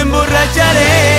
emborracharé.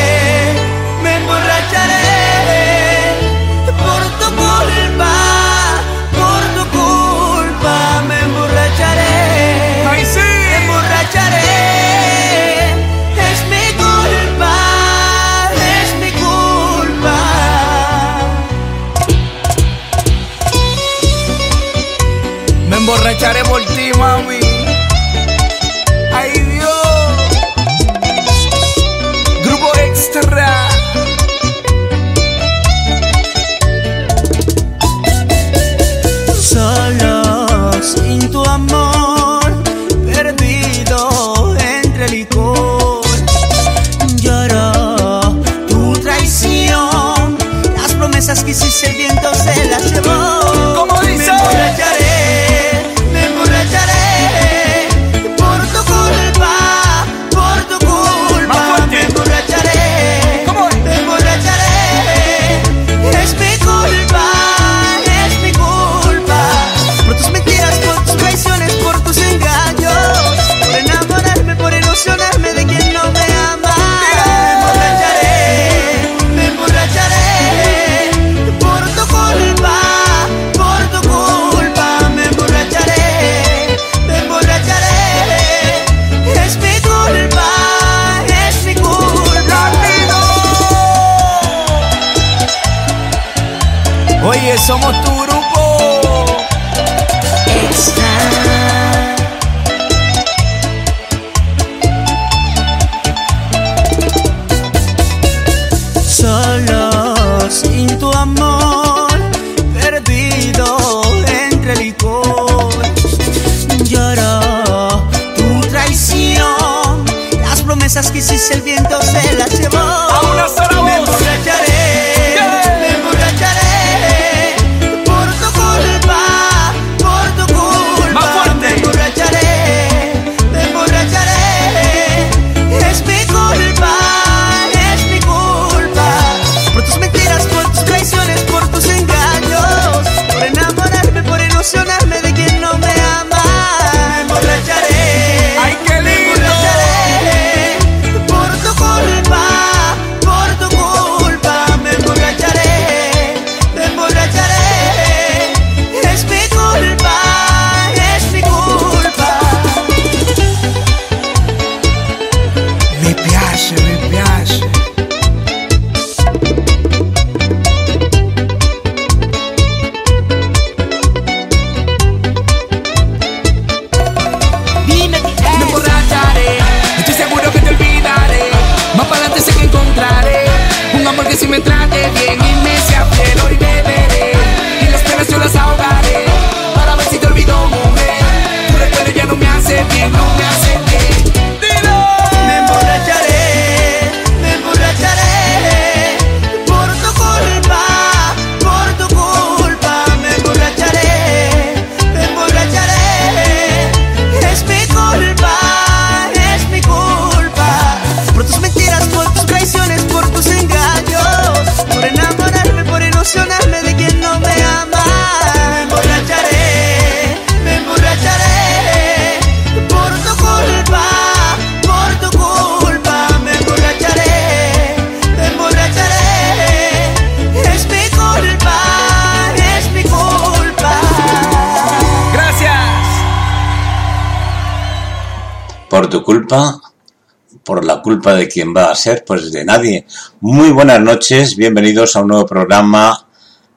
por la culpa de quien va a ser, pues de nadie. Muy buenas noches, bienvenidos a un nuevo programa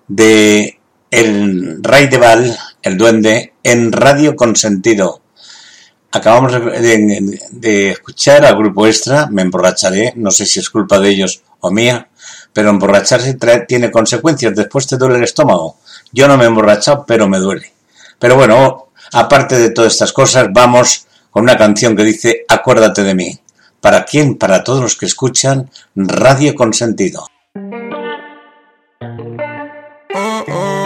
de El Rey de Val, El Duende, en Radio Consentido. Acabamos de, escuchar al grupo extra, me emborracharé, no sé si es culpa de ellos o mía, pero emborracharse tiene consecuencias, después te duele el estómago. Yo no me he emborrachado, pero me duele. Pero bueno, aparte de todas estas cosas, vamos con una canción que dice Acuérdate de mí. ¿Para quién? Para todos los que escuchan Radio Consentido. Oh, oh.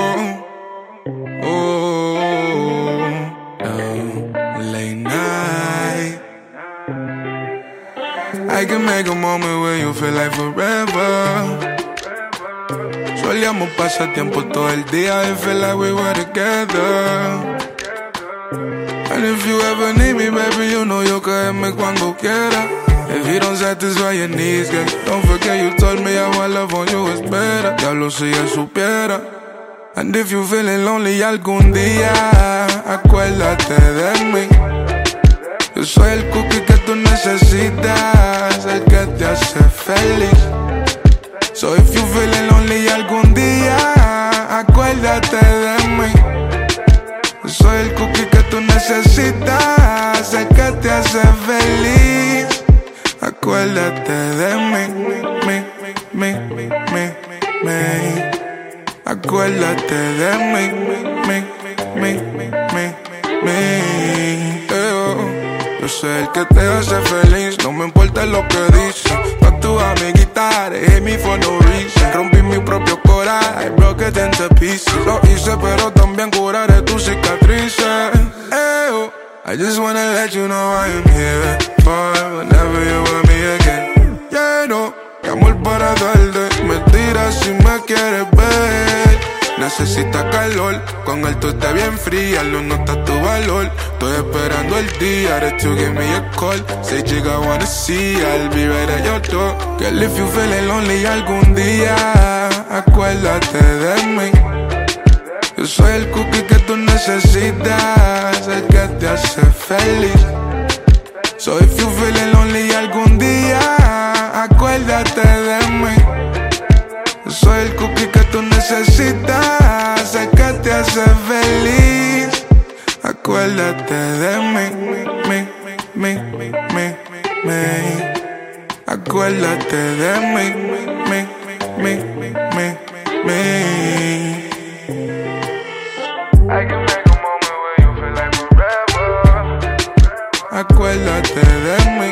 I can make a moment where you feel like forever. Solíamos pasar tiempo todo el día y feel like we were together. And if you ever need me, baby, you know you'll caerme cuando quiera. If you don't satisfy your needs, girl, don't forget you told me how I love on you is better. Diablo si ya supiera. And if you feeling lonely algún día, acuérdate de mí. Yo soy el cookie que tú necesitas, el que te hace feliz. So if you feeling lonely algún día, acuérdate de mí. Soy el cookie que tú necesitas, el que te hace feliz. Acuérdate de mí, mí, mí, mí, mí. Acuérdate de mí, mí, mí, mí, mí. Yo soy el que te hace feliz, no me importa lo que dicen. No tu amiguita, hate me for no reason. Rompí mi propio corazón, I broke it into pieces. Lo hice, pero también curaré tus cicatrices. Eh, oh. I just wanna let you know I am here for whenever you want me again. Yeah, no, amor para darte. Me tiras si me quieres ver. Necesita calor, con el tú está bien fría, lo nota tu valor. Estoy esperando el día de to give me a call. Say chica wanna see, I'll be door. Girl, if you feeling lonely algún día, acuérdate de mí. Yo soy el cookie que tú necesitas, el que te hace feliz. So if you feeling lonely algún día, acuérdate de mí. Yo soy el cookie feliz. Acuérdate de mí, mí, mí, mí, mí, mí. Acuérdate de mí, mí, mí, mí, mí, mí. Acuérdate de mí.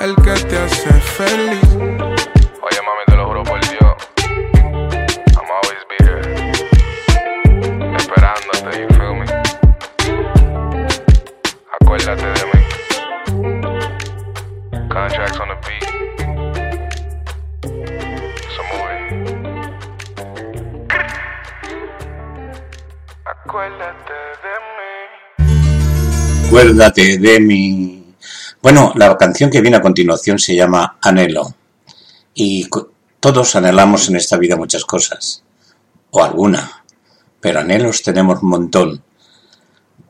El que te hace feliz. Acuérdate de mí. De mi... Bueno, la canción que viene a continuación se llama Anhelo. Y todos anhelamos en esta vida muchas cosas. O alguna. Pero anhelos tenemos un montón.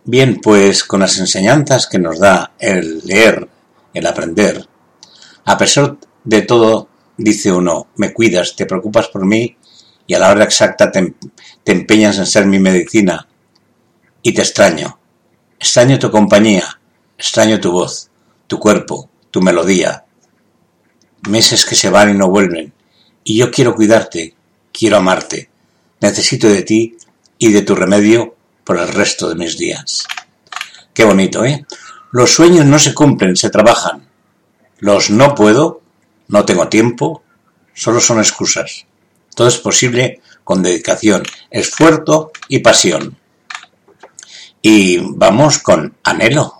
Bien, pues con las enseñanzas que nos da el leer, el aprender, a pesar de todo, dice uno, me cuidas, te preocupas por mí y a la hora exacta te, em- te empeñas en ser mi medicina y te extraño. Extraño tu compañía, extraño tu voz, tu cuerpo, tu melodía. Meses que se van y no vuelven. Y yo quiero cuidarte, quiero amarte. Necesito de ti y de tu remedio por el resto de mis días. Qué bonito, ¿eh? Los sueños no se cumplen, se trabajan. Los no puedo, no tengo tiempo, solo son excusas. Todo es posible con dedicación, esfuerzo y pasión. Y vamos con anhelo.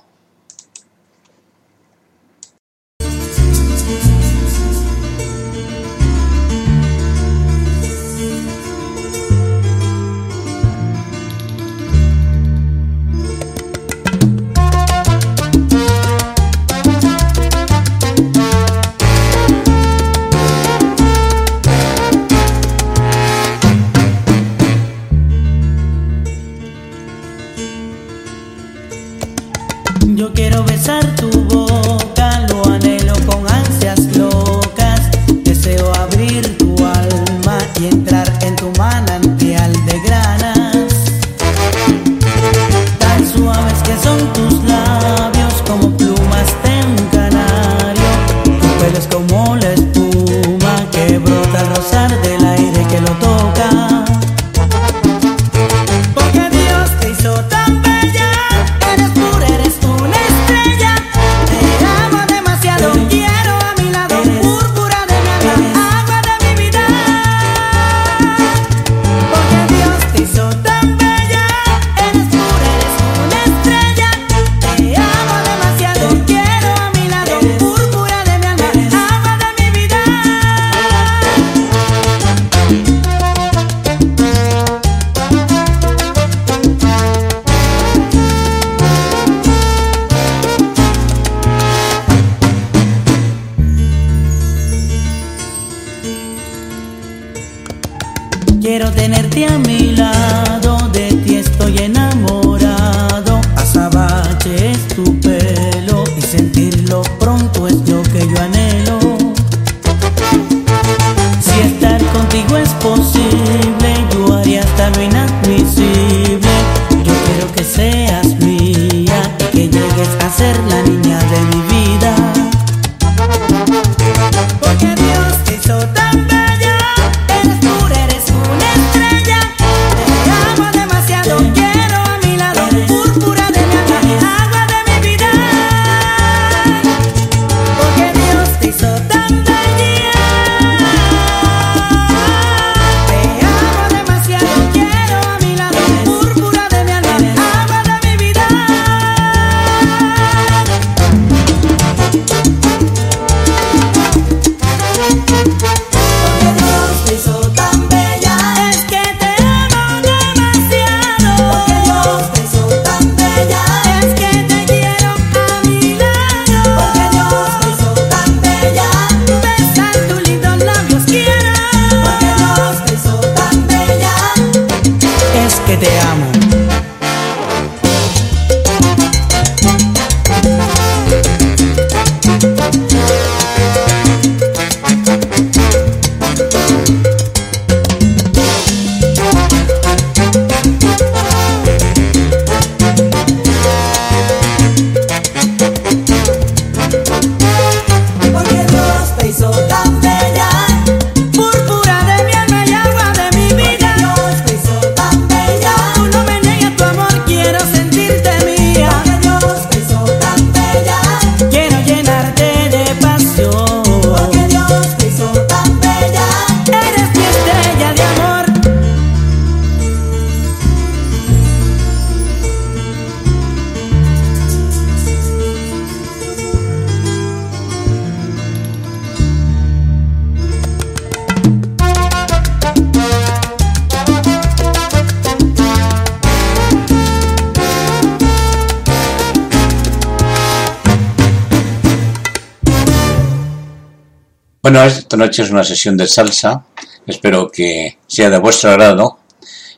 Esta noche es una sesión de salsa, espero que sea de vuestro agrado.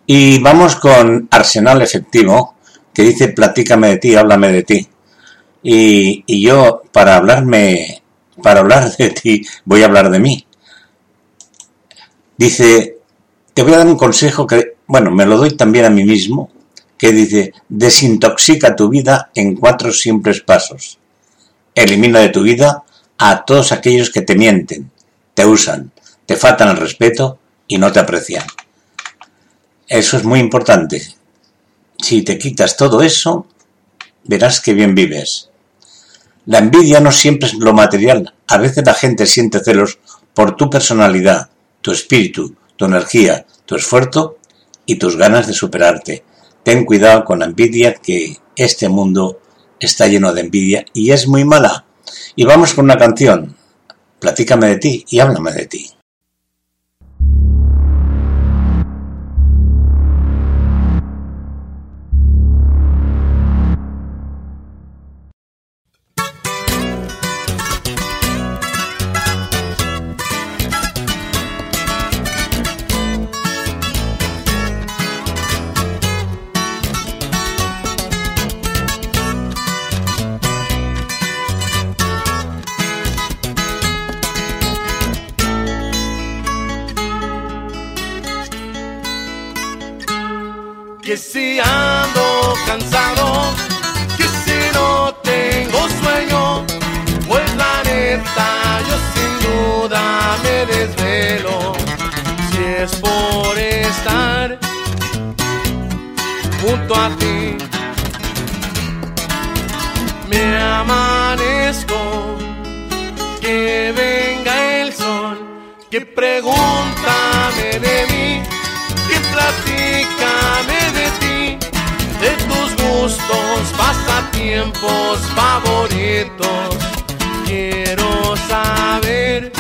Y vamos con Arsenal Efectivo, que dice platícame de ti, háblame de ti. Y, y yo, para hablarme, para hablar de ti, voy a hablar de mí. Dice, te voy a dar un consejo que, bueno, me lo doy también a mí mismo, que dice, desintoxica tu vida en cuatro simples pasos. Elimina de tu vida a todos aquellos que te mienten, te usan, te faltan el respeto y no te aprecian. Eso es muy importante. Si te quitas todo eso, verás que bien vives. La envidia no siempre es lo material. A veces la gente siente celos por tu personalidad, tu espíritu, tu energía, tu esfuerzo y tus ganas de superarte. Ten cuidado con la envidia que este mundo está lleno de envidia y es muy mala. Y vamos con una canción. Platícame de ti y háblame de ti. Que pregúntame de mí que platícame de ti, de tus gustos, pasatiempos favoritos. Quiero saber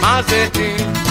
más de ti.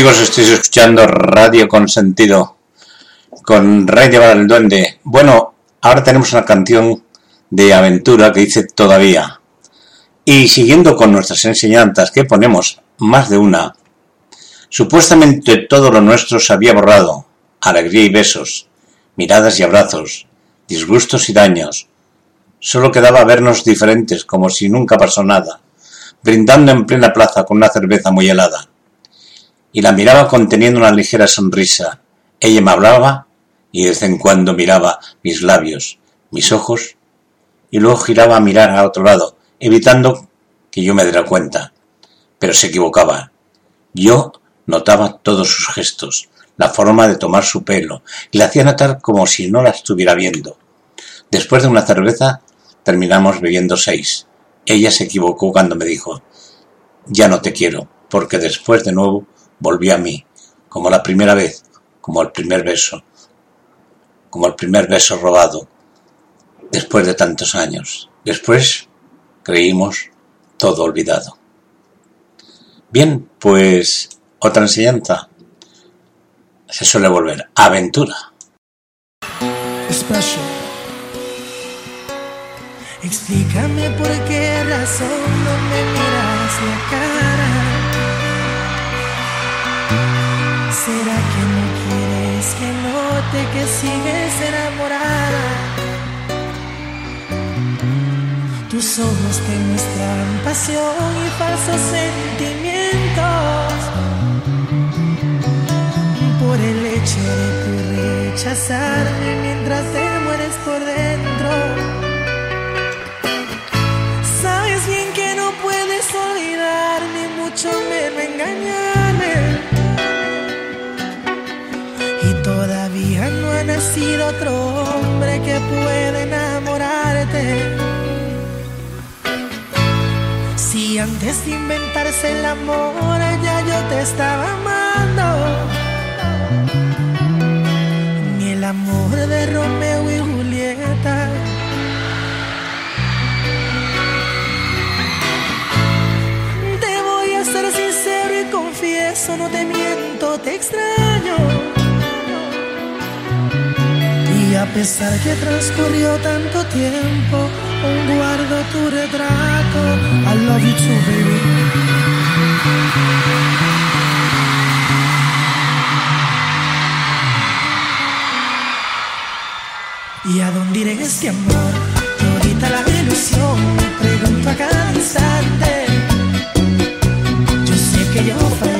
Amigos, estáis escuchando Radio Consentido con Rey de el Duende. Bueno, ahora tenemos una canción de aventura que dice Todavía. Y siguiendo con nuestras enseñanzas, que ponemos más de una, supuestamente todo lo nuestro se había borrado, alegría y besos, miradas y abrazos, disgustos y daños. Solo quedaba vernos diferentes, como si nunca pasó nada, brindando en plena plaza con una cerveza muy helada y la miraba conteniendo una ligera sonrisa. Ella me hablaba y de vez en cuando miraba mis labios, mis ojos, y luego giraba a mirar a otro lado, evitando que yo me diera cuenta. Pero se equivocaba. Yo notaba todos sus gestos, la forma de tomar su pelo, y la hacía notar como si no la estuviera viendo. Después de una cerveza, terminamos bebiendo seis. Ella se equivocó cuando me dijo, ya no te quiero, porque después de nuevo volvió a mí, como la primera vez, como el primer beso, como el primer beso robado, después de tantos años. Después creímos todo olvidado. Bien, pues otra enseñanza se suele volver aventura. Explícame por qué razón me miras la. ¿Será que no quieres que note que sigues enamorada? Tus ojos te muestran pasión y falsos sentimientos. Por el hecho de tu rechazarme mientras te mueres por dentro. Sabes bien que no puedes olvidar ni mucho menos engañarme. Nacido otro hombre que pueda enamorarte. Si antes de inventarse el amor ya yo te estaba amando. Ni el amor de Romeo y Julieta. Te voy a ser sincero y confieso, no te miento, te extraño. A pesar que transcurrió tanto tiempo, aún guardo tu retrato. I love you too, baby. ¿Y a dónde iré este amor? Todita la ilusión, me pregunto a. Yo sé que yo fallé,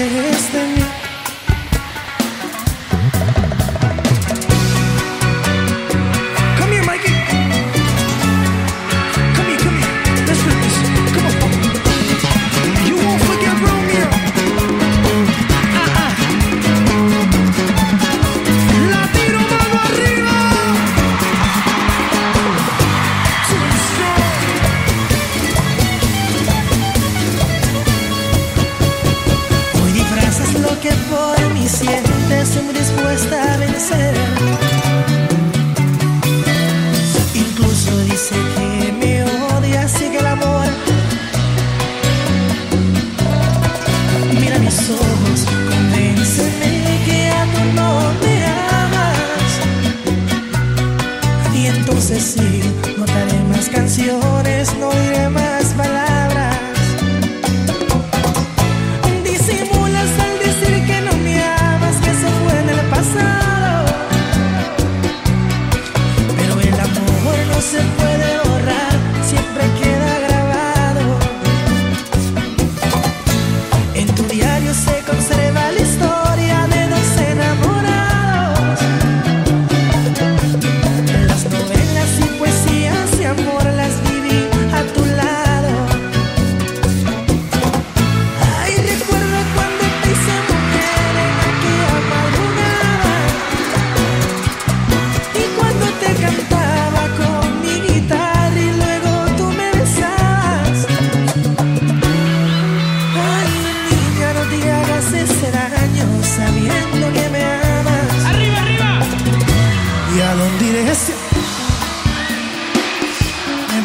Me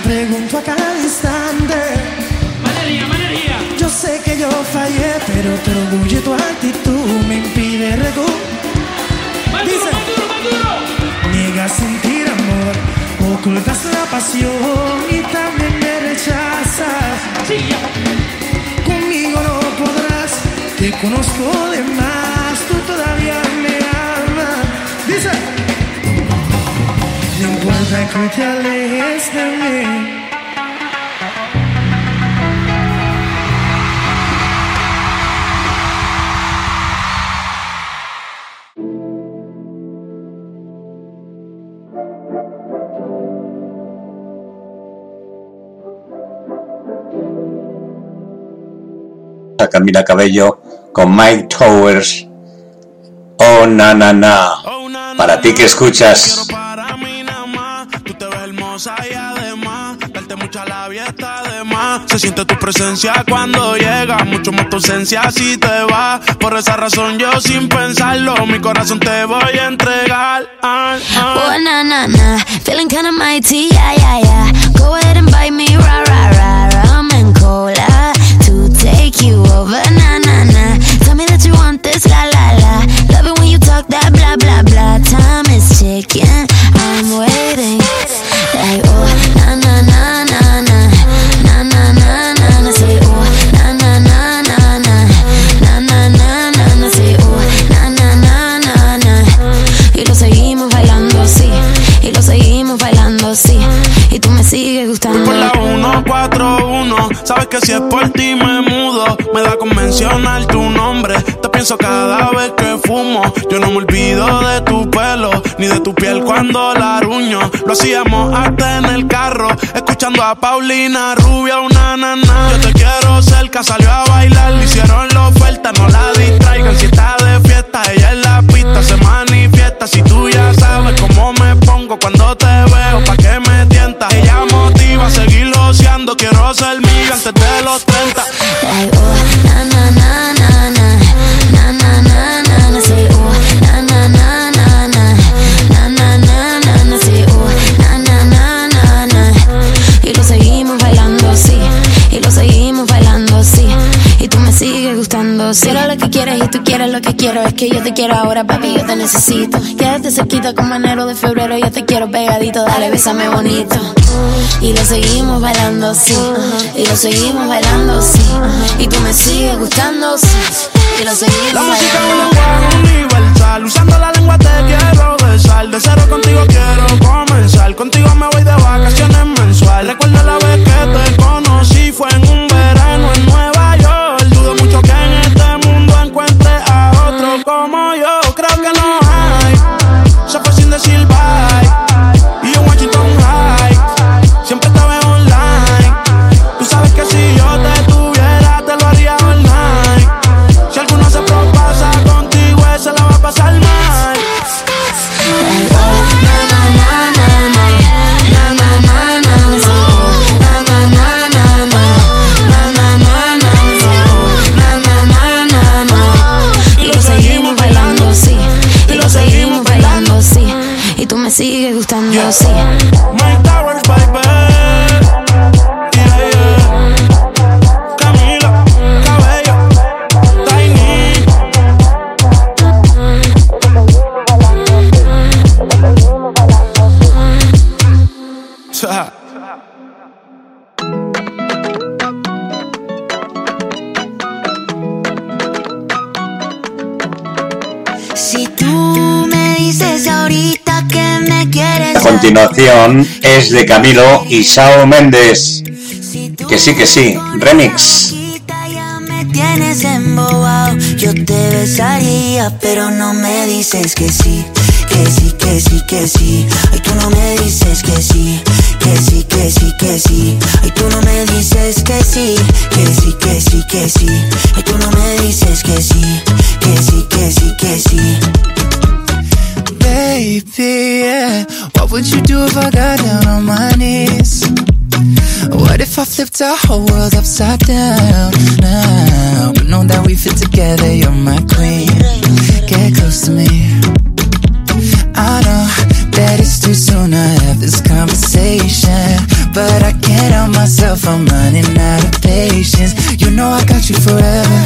pregunto a cada instante. Yo sé que yo fallé, pero tu orgullo y tu actitud me impide recuperar. Dice, niegas sentir amor, ocultas la pasión y también me rechazas. Conmigo no podrás, te conozco de más, tú todavía a Camila Cabello con Mike Towers. Oh, na, na, na. Para ti que escuchas. Hermosa y además, darte mucha labia está de más. Se siente tu presencia cuando llega, mucho más tu ausencia si te vas. Por esa razón yo sin pensarlo, mi corazón te voy a entregar. Ah, ah. Oh, na na na, feeling kinda mighty, yeah, yeah, yeah. Go ahead and bite me, rah, rah, rah. Rum and cola to take you over, na na na. Tell me that you want this, la la la. Love it when you talk that blah blah blah. Time is ticking, I'm waiting. Sabes que si es por ti me mudo. Me da con mencionar tu nombre. Te pienso cada vez que fumo. Yo no me olvido de tu pelo, ni de tu piel cuando la ruño. Lo hacíamos hasta en el carro, escuchando a Paulina Rubia, una nana. Yo te quiero cerca, salió a bailar. Le hicieron la oferta, no la distraigan. Si está de fiesta, ella en la pista se manifiesta. Si tú ya sabes cómo me pongo cuando te veo, pa' que me tientas. Ella motiva a seguir loceando. Quiero ser mía antes de los 30. Si era lo que quieres y tú quieres lo que quiero, es que yo te quiero ahora, papi, yo te necesito. Quédate cerquita como enero de febrero, yo te quiero pegadito, dale, bésame bonito. Y lo seguimos bailando así, y lo seguimos bailando así, y tú me sigues gustando, sí, y lo seguimos La música es un bailando. lenguaje universal. Usando la lengua te quiero besar. De cero contigo quiero comenzar. Contigo me voy de vacaciones mensual. Recuerdo la vez que te conocí. Fue en un verano en Nueva York. Tú me sigues gustando así. Towers, baby. Continuación es de Camilo y Sao Méndez. Que sí, que sí, remix. Tienes. Yo te besaría, pero no me dices que sí. Que sí, que sí, que sí. Ay, tú no me dices que sí. Que sí, que sí, que sí. Ay, tú no me dices que sí. Que sí, que sí, que sí. Ay, tú no me dices que sí. Que sí, que sí, que sí. Baby, yeah. What would you do if I got down on my knees? What if I flipped our whole world upside down? Now, but know that we fit together, you're my queen. Get close to me. I know that it's too soon to have this conversation. But I can't help myself, I'm running out of patience. You know I got you forever.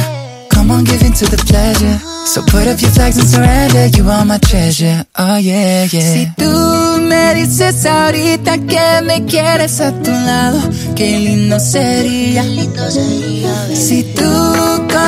Come on, give in to the pleasure. So put up your flags and surrender. You are my treasure. Oh yeah, yeah. Si tú me dices ahorita que me quieres a tu lado, qué lindo sería. Si tú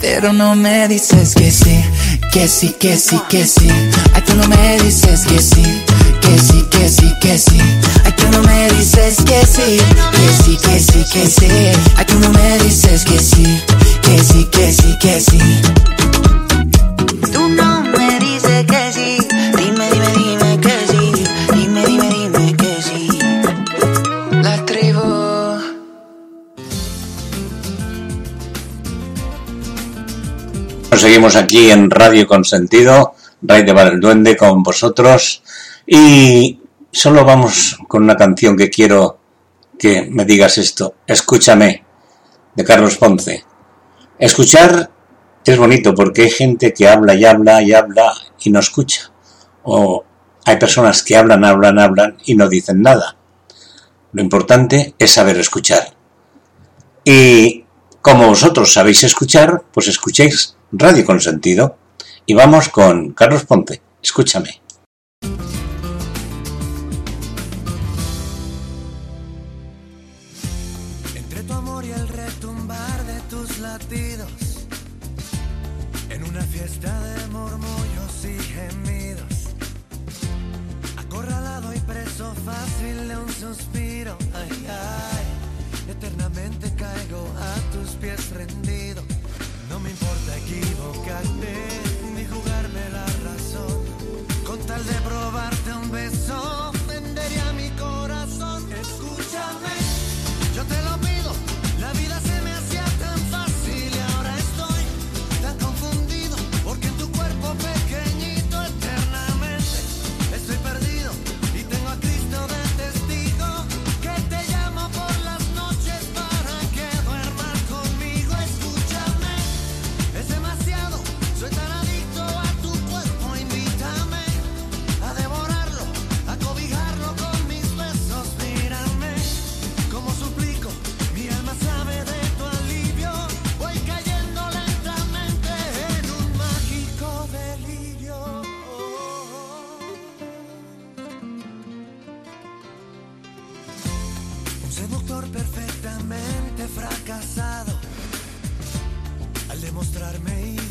Pero no me dices que sí, que sí, que sí, que sí. Ay, tú no me dices que sí, que sí, que sí, que sí. Ay, tú no me dices que sí, que sí, que sí, que sí. Ay, tú no me dices que sí, que sí, que sí, que sí. Tú no Seguimos aquí en Radio Consentido, Ray de Bar el Duende con vosotros y solo vamos con una canción que quiero que me digas esto. Escúchame, de Carlos Ponce. Escuchar es bonito porque hay gente que habla y habla y habla y no escucha. O hay personas que hablan, hablan, hablan y no dicen nada. Lo importante es saber escuchar. Y como vosotros sabéis escuchar, pues escuchéis Radio Consentido. Y vamos con Carlos Ponce. Escúchame.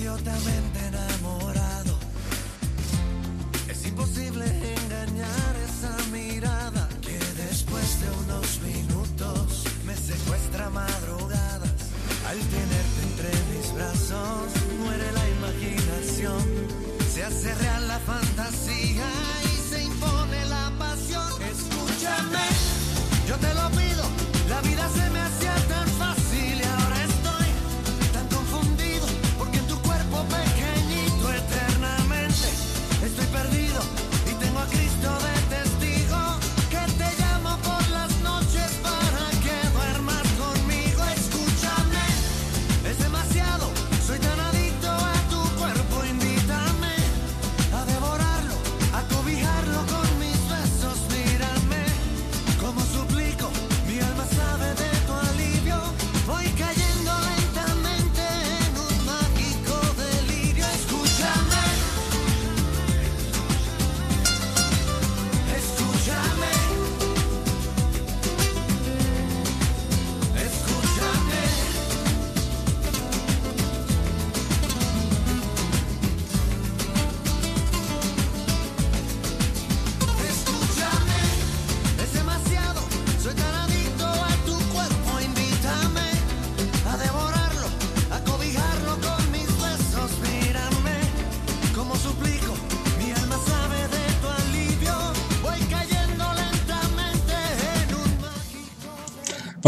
idiotamente enamorado. Es imposible engañar esa mirada que después de unos minutos me secuestra madrugadas. Al tenerte entre mis brazos, muere la imaginación, se hace real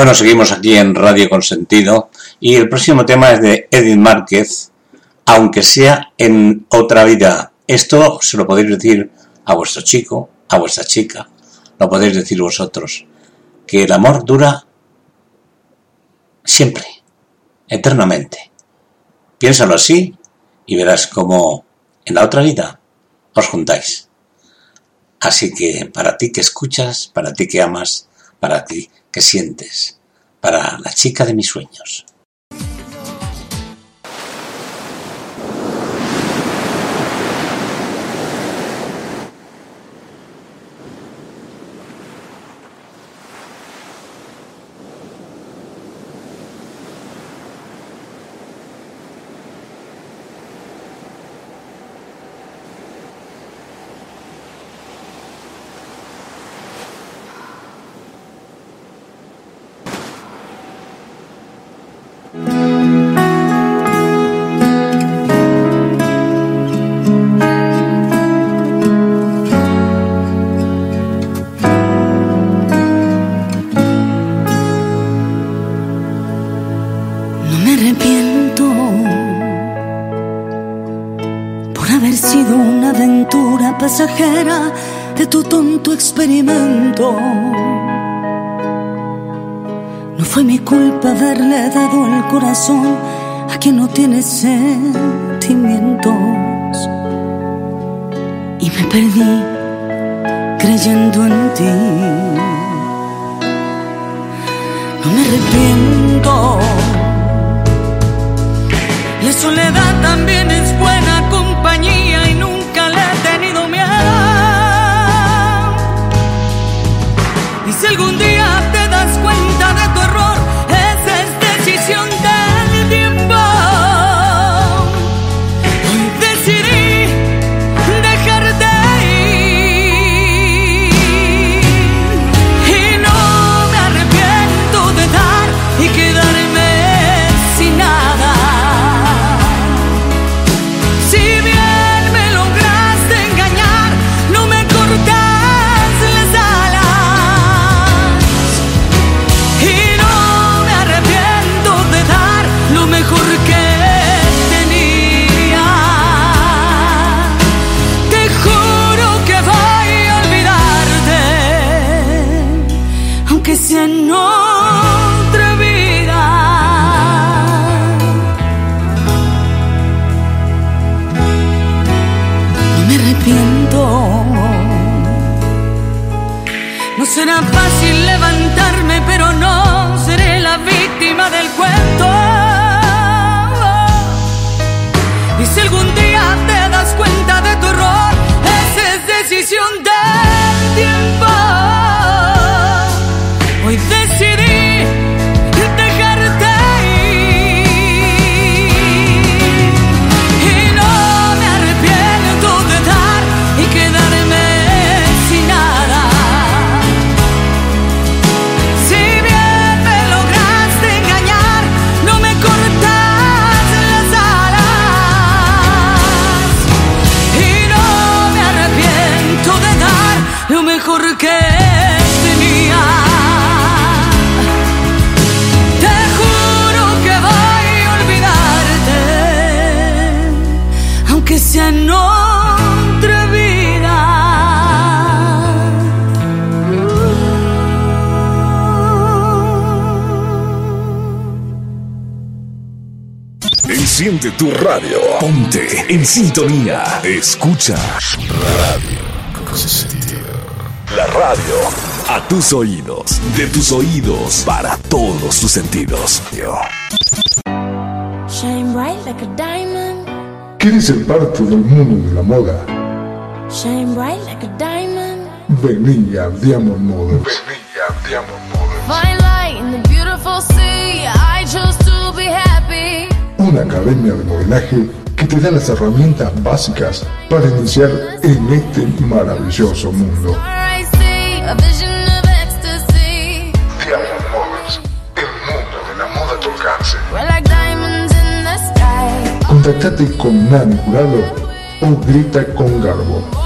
Bueno, seguimos aquí en Radio Consentido y el próximo tema es de Edith Márquez, aunque sea en otra vida. Esto se lo podéis decir a vuestro chico, a vuestra chica, lo podéis decir vosotros, que el amor dura siempre, eternamente. Piénsalo así y verás cómo en la otra vida os juntáis. Así que para ti que escuchas, para ti que amas, para ti que sientes para la chica de mis sueños. corazón a quien no tiene sed. Enciende tu radio. Ponte en sintonía. Escucha Radio La radio a tus oídos. De tus oídos para todos tus sentidos. Shine bright like a diamond. ¿Quieres ser parte del mundo de la moda? Shine bright like a diamond. Vení a Diamond Models. Fine light in Una academia de modelaje que te da las herramientas básicas para iniciar en este maravilloso mundo. Contactate con Nani Jurado o grita con Garbo.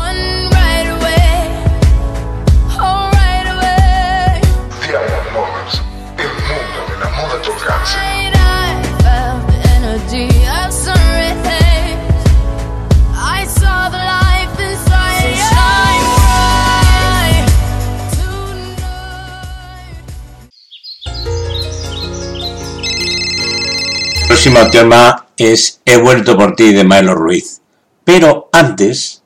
Próximo tema es He vuelto por ti de Maelo Ruiz. Pero antes,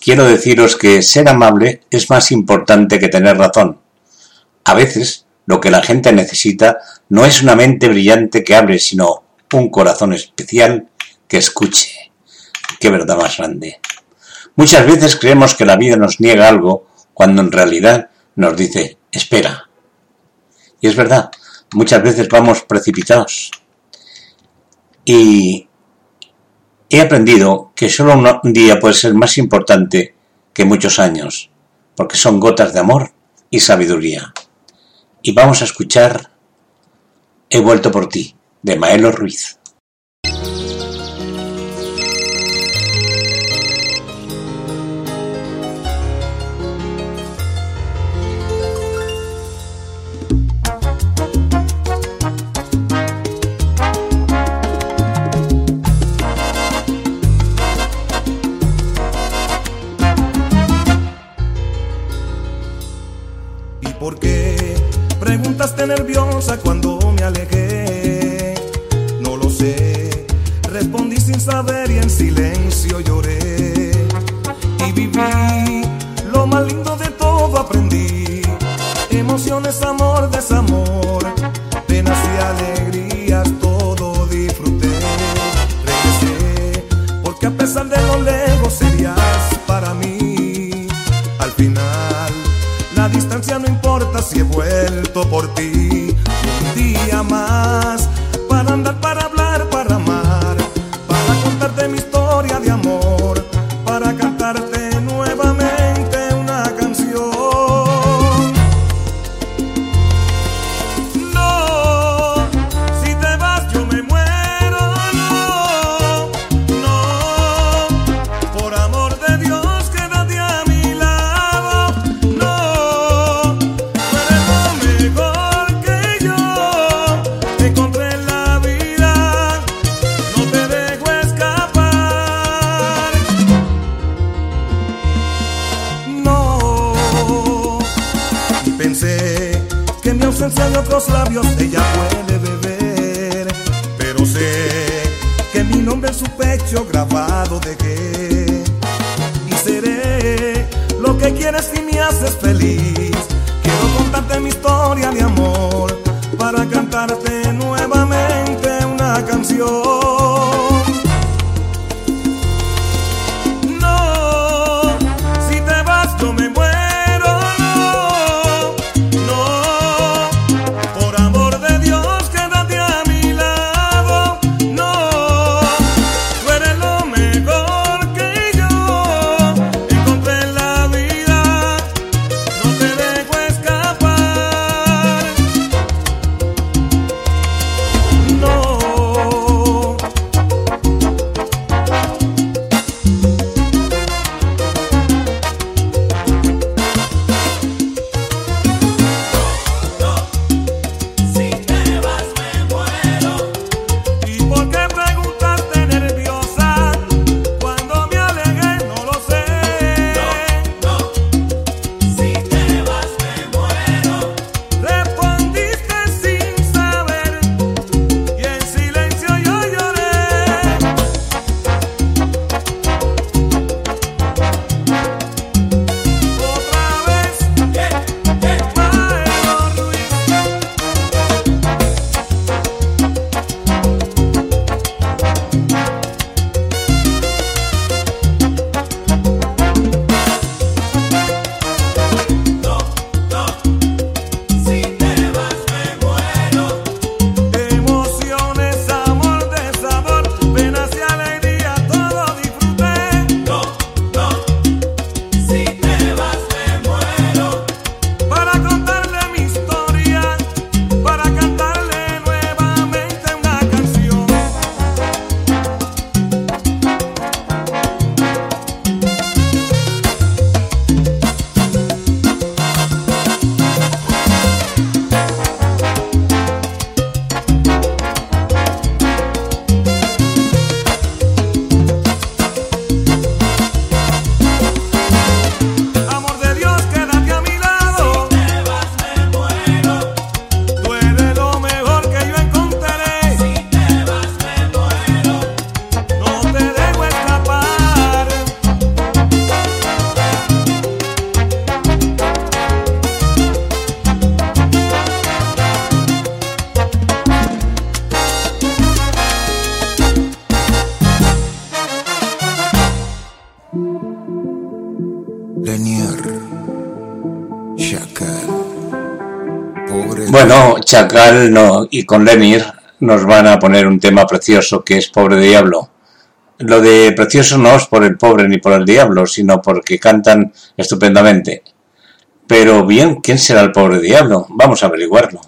quiero deciros que ser amable es más importante que tener razón. A veces, lo que la gente necesita no es una mente brillante que hable, sino un corazón especial que escuche. Qué verdad más grande. Muchas veces creemos que la vida nos niega algo cuando en realidad nos dice, espera. Y es verdad, muchas veces vamos precipitados. Y he aprendido que solo un día puede ser más importante que muchos años, porque son gotas de amor y sabiduría. Y vamos a escuchar He vuelto por ti, de Maelo Ruiz. Nerviosa cuando me alejé. No lo sé. Respondí sin saber y en silencio lloré. Y viví lo más lindo de todo aprendí. Emociones, amor, desamor. Si he vuelto por ti. Un día más, para andar, para hablar, pensé que mi ausencia de otros labios ella puede beber. Pero sé que mi nombre en su pecho grabado dejé. Y seré lo que quieres y me haces feliz. Quiero contarte mi historia de amor para cantarte nuevamente una canción. Chacal y con Lemir nos van a poner un tema precioso que es Pobre Diablo. Lo de precioso no es por el pobre ni por el diablo, sino porque cantan estupendamente. Pero bien, ¿quién será el pobre diablo? Vamos a averiguarlo.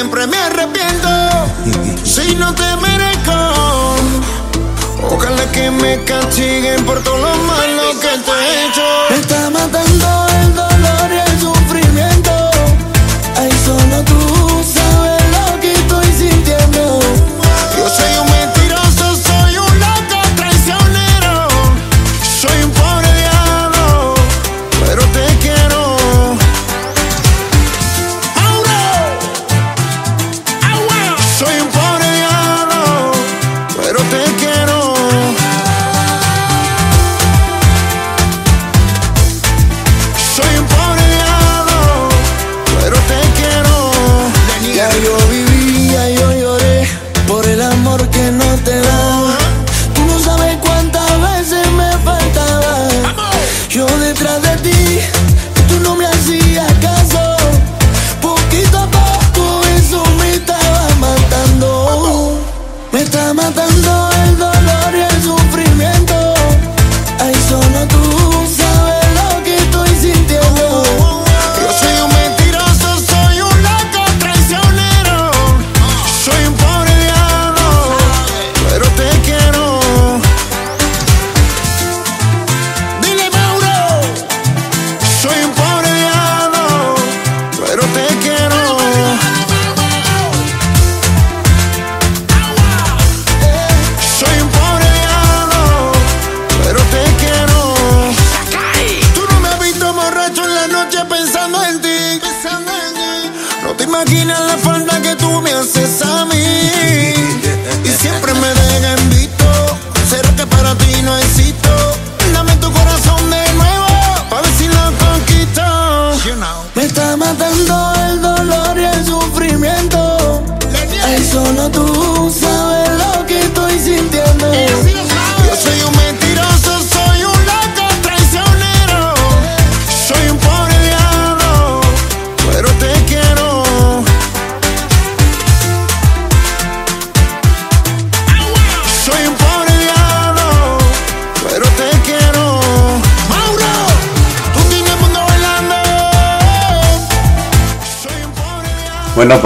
Siempre me arrepiento. Si no te merezco, ojalá que me castiguen por todo lo malo que te he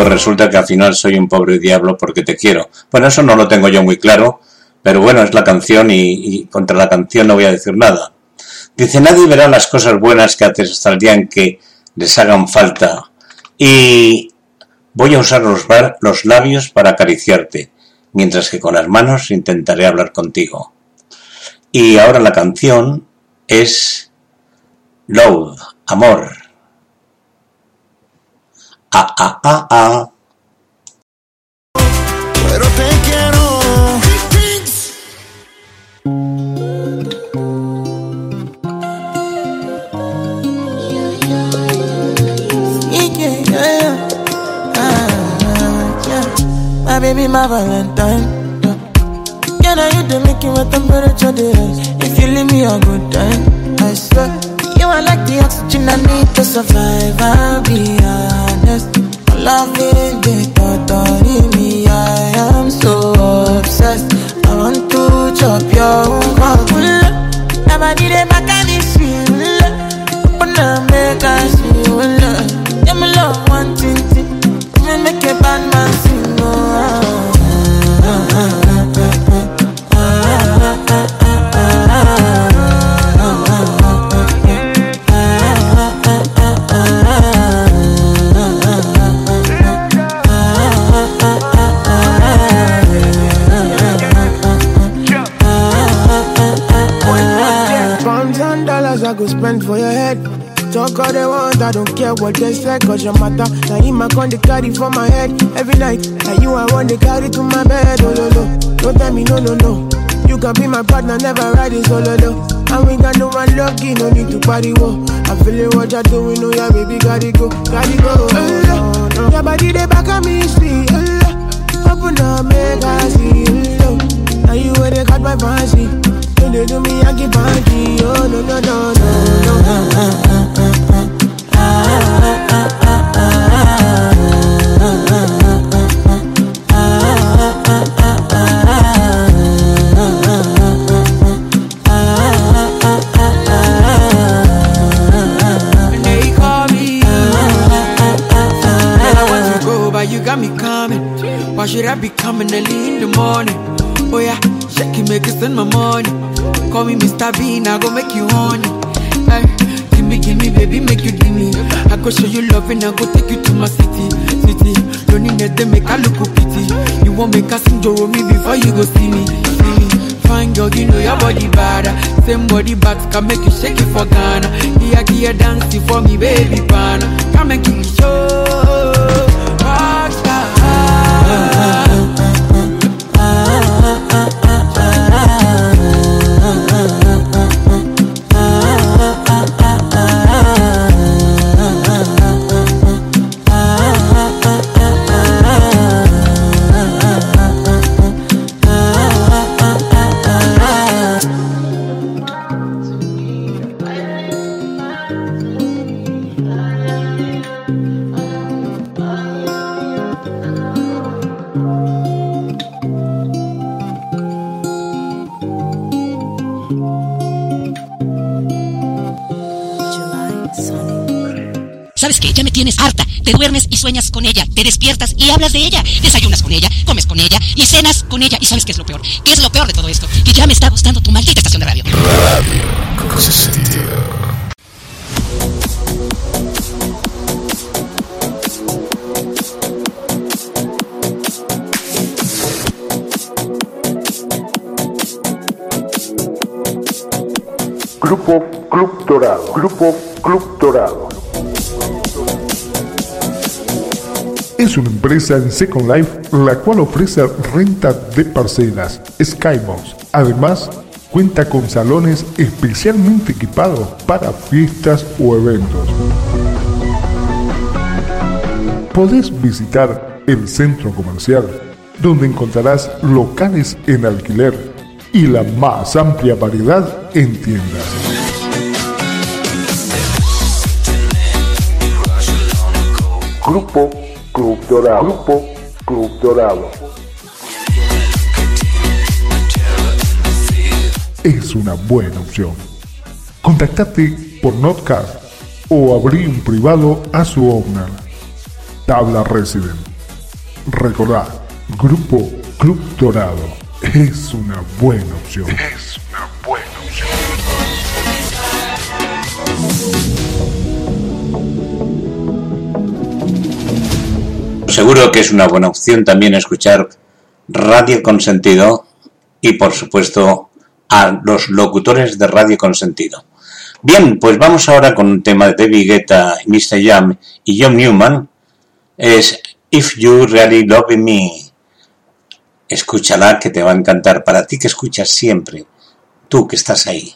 pues resulta que al final soy un pobre diablo porque te quiero. Bueno, eso no lo tengo yo muy claro, pero bueno, es la canción y, contra la canción no voy a decir nada. Dice, nadie verá las cosas buenas que haces hasta el día en que les hagan falta. Y voy a usar los, los labios para acariciarte, mientras que con las manos intentaré hablar contigo. Y ahora la canción es Love, amor. Ah, ah, ah, ah. Pero te quiero. Yeah, yeah, yeah. Ah, yeah. My baby, my Valentine. Yeah, yeah now you the making my temperature rise. If you leave me a good time, I swear. You are like the oxygen I need to survive. I'll be honest. All I feel they torturing me. I am so obsessed. I want to chop your own cock. Never did it back and it's real. Open up, make us real. Yeah, my love, one thing. Make a bad man. For your head. Talk all they want, I don't care what they say, cause your matter. Now him I con the carry for my head every night. Now you I want to carry to my bed, oh no no. Don't tell me no no no. You can be my partner, never ride it solo though. And we got no one lucky, no need to party whoa. I'm feeling what you're doing, oh yeah, baby, gotta go, gotta go. Uh, your body they back on me, see. Uh, open up, make I see. Uh, now you where they got my fancy. When they do me, I get panty. Oh no no no no no. You got me coming. Why should I be coming early in the morning? Oh yeah, shake it, make it spend my money. Call me Mr. Bean, I go make you honey. Hey, give me, give me, baby, make you give me. I go show you love and I go take you to my city, city. Don't need them, make I look pity. You won't make a sing Joro me before you go see me, see me. Fine girl, you know your body bad. Same body back can make you shake it for Ghana. Here, here, dancing for me, baby, pan. Come and give me show. Rockstar. Te duermes y sueñas con ella. Te despiertas y hablas de ella. Desayunas con ella, comes con ella y cenas con ella. ¿Y sabes qué es lo peor? ¿Qué es lo peor de todo esto? Que ya me está gustando tu maldita estación de radio. Radio Consentido. Grupo Club Dorado. Grupo Club Dorado. Empresa en Second Life la cual ofrece renta de parcelas, Skybox. Además, cuenta con salones especialmente equipados para fiestas o eventos. Podés visitar el centro comercial, donde encontrarás locales en alquiler y la más amplia variedad en tiendas. Grupo Club Dorado. Grupo Club Dorado. Es una buena opción. Contactate por Notcard o abrí un privado a su owner. Tabla Resident. Recordá, Grupo Club Dorado es una buena opción. Seguro que es una buena opción también escuchar Radio Consentido y por supuesto a los locutores de Radio Consentido. Bien, pues vamos ahora con un tema de David Guetta, Mr. Jam y John Newman. Es If You Really Love Me. Escúchala que te va a encantar. Para ti que escuchas siempre. Tú que estás ahí.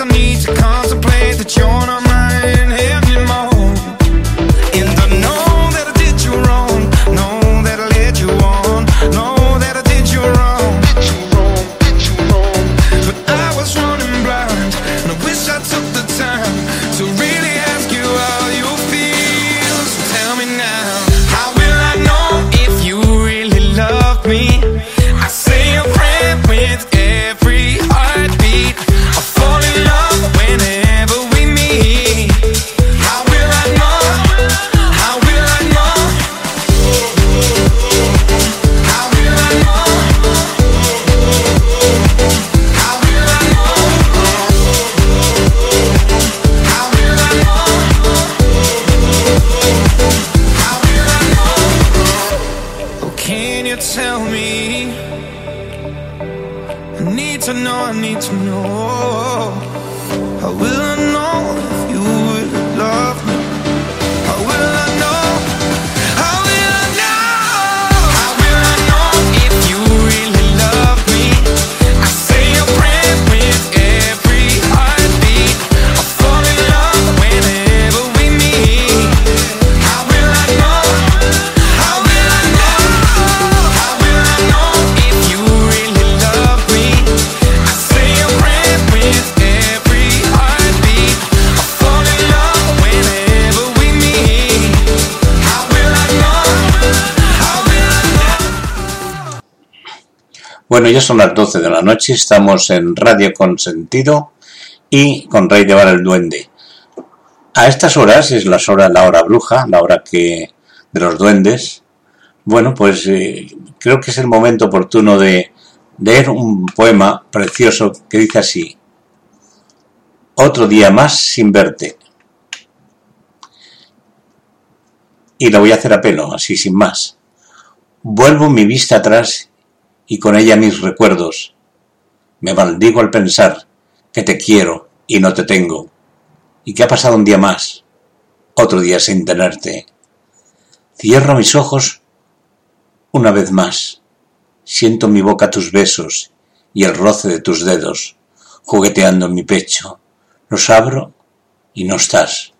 I need you. I need to know. Bueno, ya son las 12 de la noche, estamos en Radio Consentido y con Rey de Bar el Duende. A estas horas es las hora, la hora bruja, la hora que de los duendes. Bueno, pues eh, creo que es el momento oportuno de leer un poema precioso que dice así. Otro día más sin verte. Y lo voy a hacer a pelo, así sin más. Vuelvo mi vista atrás y con ella mis recuerdos. Me maldigo al pensar que te quiero y no te tengo, y que ha pasado un día más, otro día sin tenerte. Cierro mis ojos una vez más, siento en mi boca tus besos y el roce de tus dedos jugueteando en mi pecho. Los abro y no estás,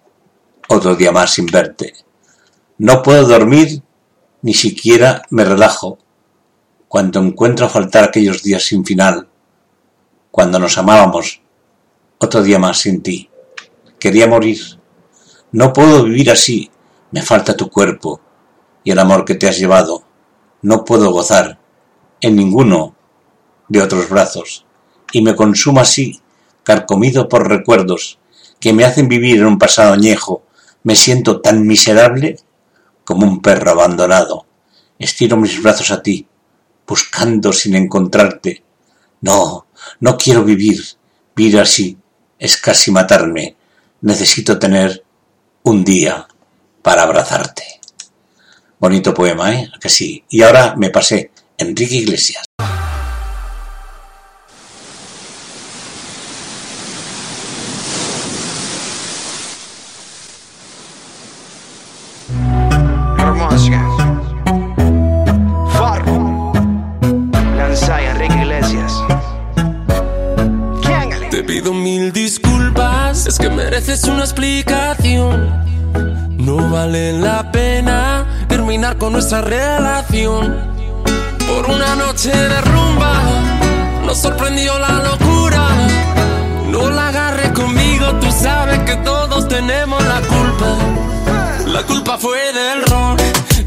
otro día más sin verte. No puedo dormir, ni siquiera me relajo cuando encuentro faltar aquellos días sin final, cuando nos amábamos, otro día más sin ti. Quería morir. No puedo vivir así, me falta tu cuerpo y el amor que te has llevado. No puedo gozar en ninguno de otros brazos y me consumo así, carcomido por recuerdos que me hacen vivir en un pasado añejo. Me siento tan miserable como un perro abandonado. Estiro mis brazos a ti, buscando sin encontrarte. No, no quiero vivir. Vivir así es casi matarme. Necesito tener un día para abrazarte. Bonito poema, ¿eh? ¿A Que sí. Y ahora me pasé. Enrique Iglesias. Es que mereces una explicación. No vale la pena terminar con nuestra relación. Por una noche de rumba, nos sorprendió la locura. No la agarres conmigo, tú sabes que todos tenemos la culpa. La culpa fue del ron,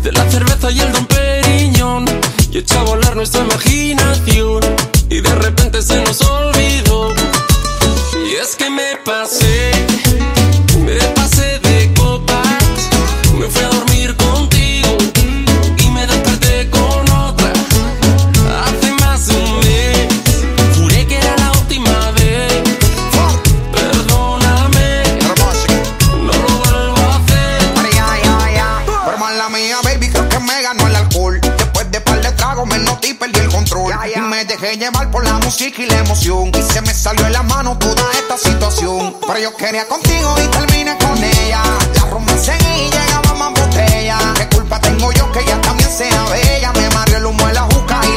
de la cerveza y el don Periñón. Y echó a volar nuestra imaginación. Y de repente se nos olvidó. Es que me pasé, me pasé de copas. Me fui a dormir contigo y me desperté con otra. Hace más de un mes, juré que era la última vez. Perdóname, no lo vuelvo a hacer. Pero mala mía, baby, creo que me ganó el alcohol. Después de par de tragos me noté y perdí el control. Y me dejé llevar la música y la emoción. Y se me salió en la mano toda esta situación. Pero yo quería contigo y terminé con ella. La romancé y llegaba más botella. ¿Qué culpa tengo yo que ella también sea bella? Me mareó el humo de la juca y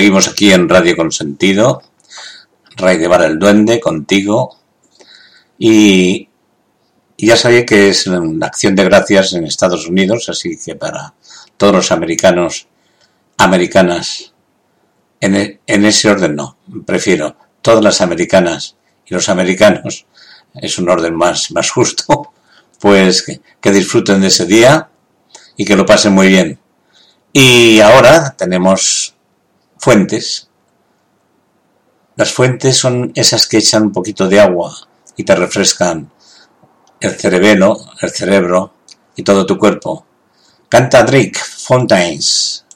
Seguimos aquí en Radio Consentido, Ray Guevara el Duende, contigo. Y, ya sabéis que es una acción de gracias en Estados Unidos, así que para todos los americanos, americanas, en, e, ese orden no, prefiero todas las americanas y los americanos, es un orden más, más justo, pues que, que disfruten de ese día y que lo pasen muy bien. Y ahora tenemos Fuentes. Las fuentes son esas que echan un poquito de agua y te refrescan el cerebelo, el cerebro y todo tu cuerpo. Canta Drake, Fontaines.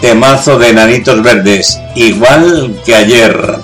temazo de Nanitos Verdes, igual que ayer.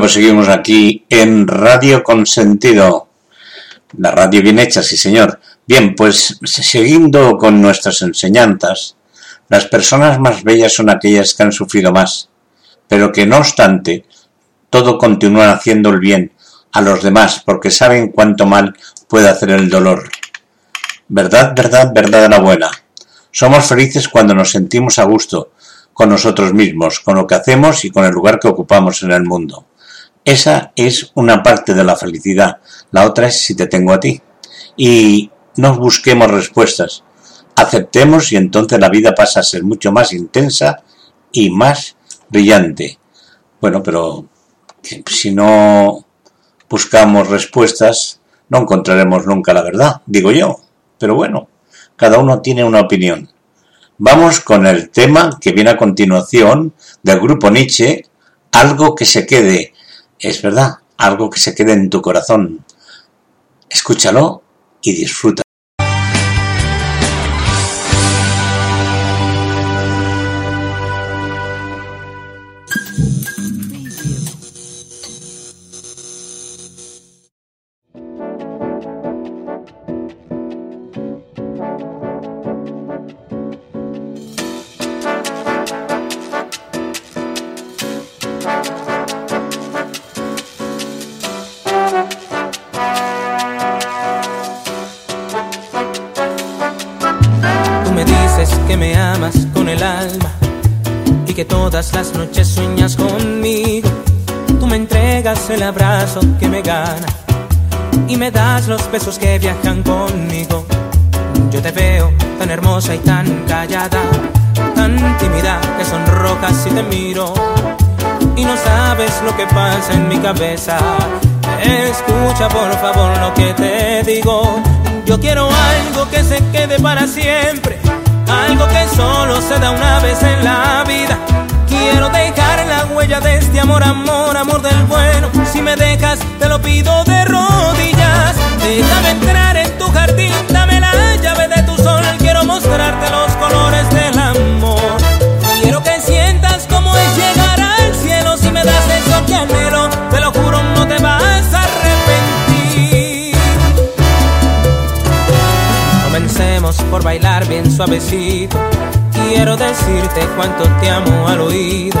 Pues seguimos aquí en Radio Consentido. La radio bien hecha, sí señor. Bien, pues siguiendo con nuestras enseñanzas, las personas más bellas son aquellas que han sufrido más, pero que no obstante, todo continúan haciendo el bien a los demás porque saben cuánto mal puede hacer el dolor. Verdad, verdad, verdad la buena. Somos felices cuando nos sentimos a gusto con nosotros mismos, con lo que hacemos y con el lugar que ocupamos en el mundo. Esa es una parte de la felicidad. La otra es si te tengo a ti. Y no busquemos respuestas. Aceptemos y entonces la vida pasa a ser mucho más intensa y más brillante. Bueno, pero si no buscamos respuestas, no encontraremos nunca la verdad, digo yo. Pero bueno, cada uno tiene una opinión. Vamos con el tema que viene a continuación del grupo Nietzsche, algo que se quede. Es verdad, algo que se quede en tu corazón. Escúchalo y disfruta. Besos que viajan conmigo. Yo te veo tan hermosa y tan callada, tan tímida que sonrojas si te miro y no sabes lo que pasa en mi cabeza. Escucha por favor lo que te digo. Yo quiero algo que se quede para siempre, algo que solo se da una vez en la vida. Quiero dejar la huella de este amor, amor, amor del bueno. Si me dejas, te lo pido de rodillas. Déjame entrar en tu jardín, dame la llave de tu sol. Quiero mostrarte los colores del amor. Quiero que sientas como es llegar al cielo. Si me das eso que anhelo, te lo juro, no te vas a arrepentir. Comencemos por bailar bien suavecito. Quiero decirte cuánto te amo al oído.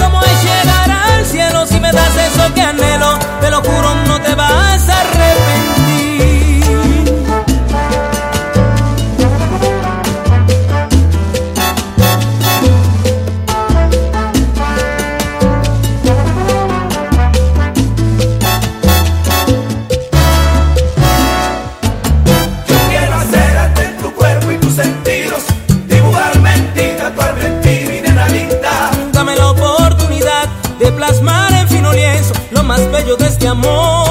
cielo. Si me das eso que anhelo, te lo juro, no te vas a arrepentir. Amor.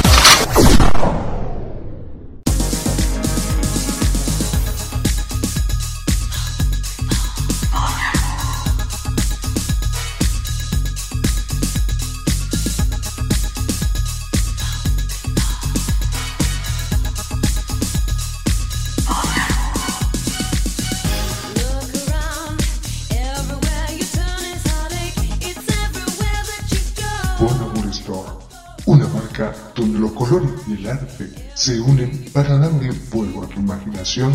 Tu imaginación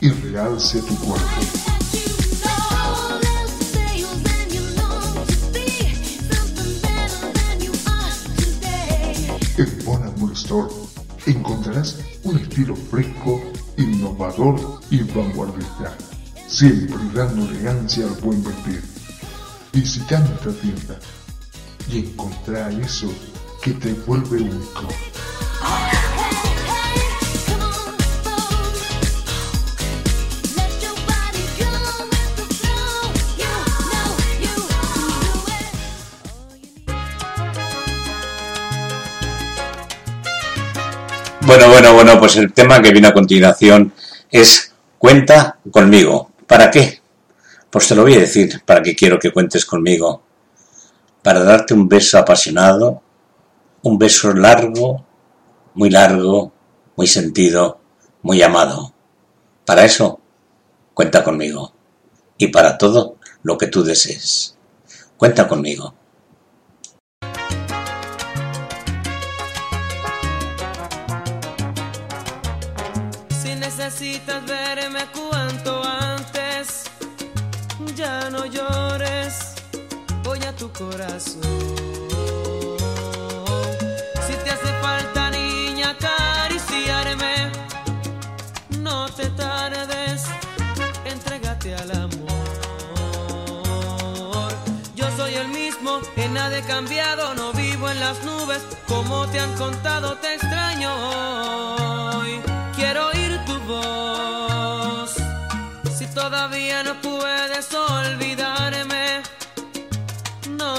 y realce tu cuerpo. En Bon Store encontrarás un estilo fresco, innovador y vanguardista, siempre dando elegancia al buen vestir. Visita nuestra tienda y encontrar eso que te vuelve único. Bueno, bueno, bueno, pues el tema que viene a continuación es cuenta conmigo. ¿Para qué? Pues te lo voy a decir, para qué quiero que cuentes conmigo. para darte un beso apasionado, un beso largo, muy largo, muy sentido, muy amado. Para eso, cuenta conmigo. Y para todo lo que tú desees. Cuenta conmigo. Corazón. Si te hace falta niña acariciarme, no te tardes, entrégate al amor. Yo soy el mismo, en nada he cambiado, no vivo en las nubes, como te han contado te extraño hoy. Quiero oír tu voz, si todavía no puedes olvidarme,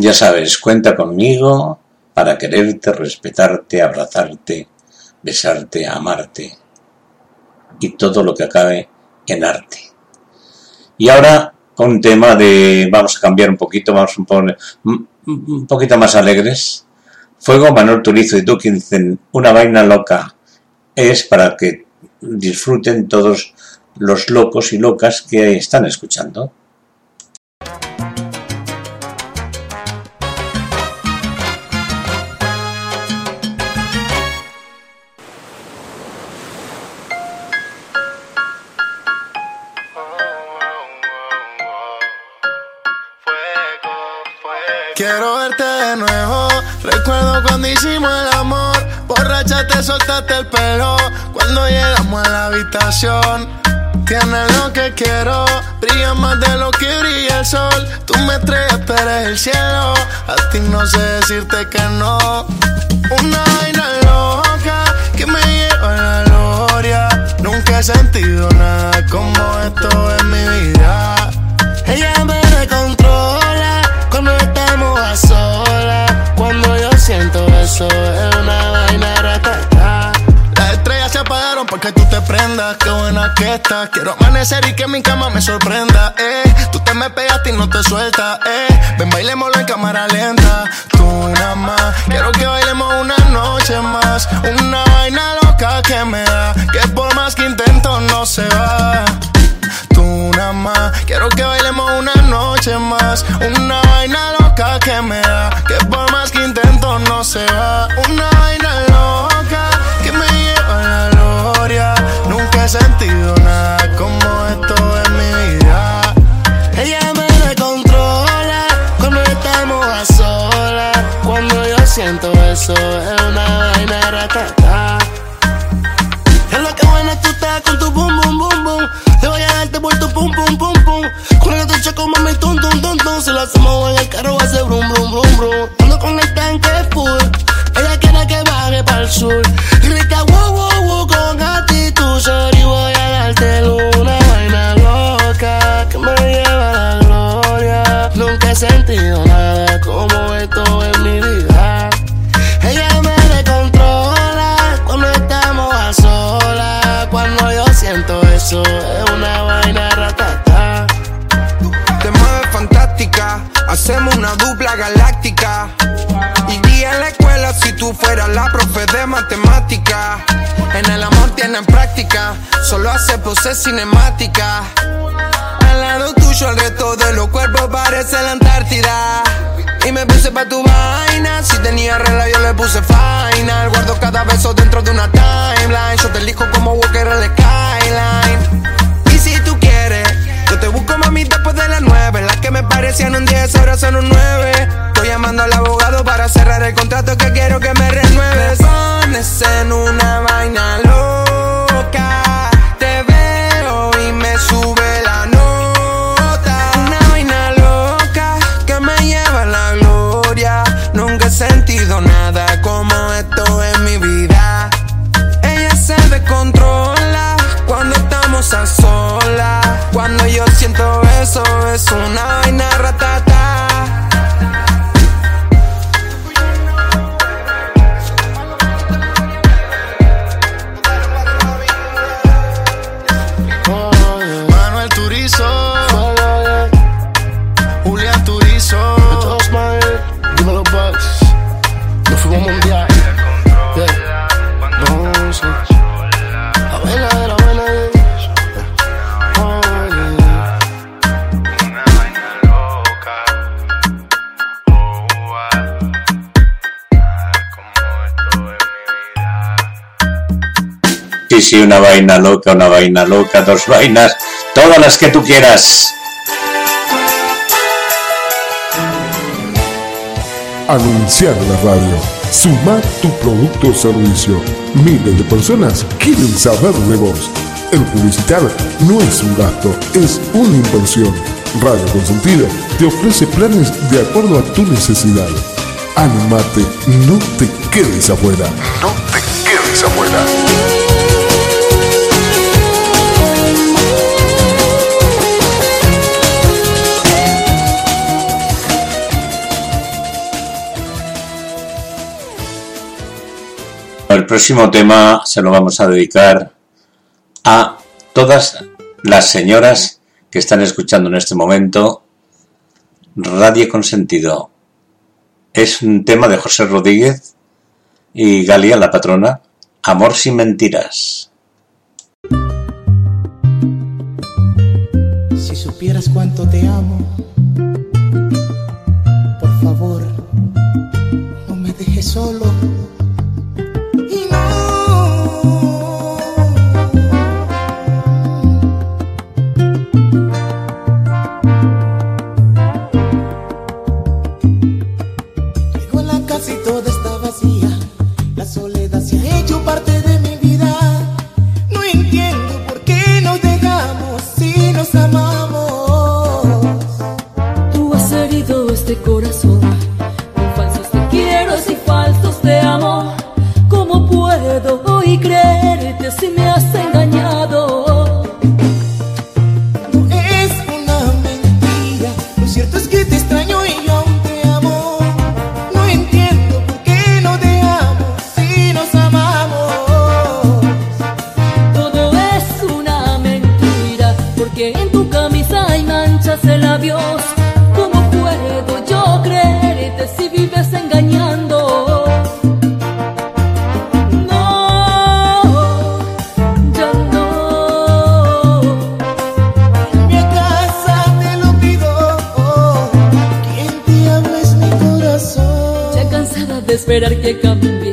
Ya sabes, cuenta conmigo para quererte, respetarte, abrazarte, besarte, amarte y todo lo que acabe en arte. Y ahora un tema de, vamos a cambiar un poquito, vamos a poner un, poquito más alegres. Fuego, Manuel Turizo y dicen una vaina loca es para que disfruten todos los locos y locas que están escuchando. Tienes lo que quiero. Brilla más de lo que brilla el sol. Tú me estrellas, pero eres el cielo. A ti no sé decirte que no. Una vaina loca que me lleva a la gloria. Nunca he sentido nada como esto en mi vida. Ella me controla cuando estamos a solas. Cuando yo siento eso, es una vaina apagaron porque tú te prendas. Qué buena que estás. Quiero amanecer y que mi cama me sorprenda. Eh. Tú te me pegaste y no te sueltas. Eh. Ven, bailémoslo en cámara lenta. Tú nada más. Quiero que bailemos una noche más. Una vaina loca que me da. Que por más que intento no se va tú nada más. Quiero que bailemos una noche más. Una vaina loca que me da. Que por más que intento no se va. Una sentido nada como esto en mi vida. Ella me descontrola cuando estamos a solas. Cuando yo siento eso, es una vaina ratata. Es lo que buena tú estás con tu boom, boom, boom, boom. Te voy a darte por tu pum, pum, pum, pum. Con el otro choco, mami, tum, tum, tum, tum. Si lo hacemos en el carro, va a ser brum, brum, brum, brum. Ando con el tanque full. Ella quiere que baje para el sur. Rica, wow, wow, wow, con actitud. Sentido nada como esto en mi vida. Ella me descontrola cuando estamos a solas. Cuando yo siento eso, es una vaina ratata. Te mueves fantástica, hacemos una dupla galáctica. Iría en la escuela si tú fueras la profe de matemática. En el amor tienen práctica, solo hace poses cinemática. Al lado tuyo el resto de los cuerpos parece la Antártida. Y me puse pa' tu vaina, si tenía regla yo le puse final. Guardo cada beso dentro de una timeline. Yo te elijo como Walker en la skyline. Y si tú quieres, yo te busco mami después de las nueve. Las que me parecían un 10 ahora son un 9. Estoy llamando al abogado para cerrar el contrato que quiero que me renueves. Pones en una vaina loca. Eso, es una vaina ratata. Sí, una vaina loca, una vaina loca, dos vainas, todas las que tú quieras. Anunciar en la radio. Sumar tu producto o servicio. Miles de personas quieren saber de vos. El publicitar no es un gasto, es una inversión. Radio Consentido te ofrece planes de acuerdo a tu necesidad. Animate, no te quedes afuera. No te próximo tema se lo vamos a dedicar a todas las señoras que están escuchando en este momento Radio Consentido. Es un tema de José Rodríguez y Galia, la patrona, Amor sin mentiras. Si supieras cuánto te amo, por favor, no me dejes solo. se me acender. esperar que cambie.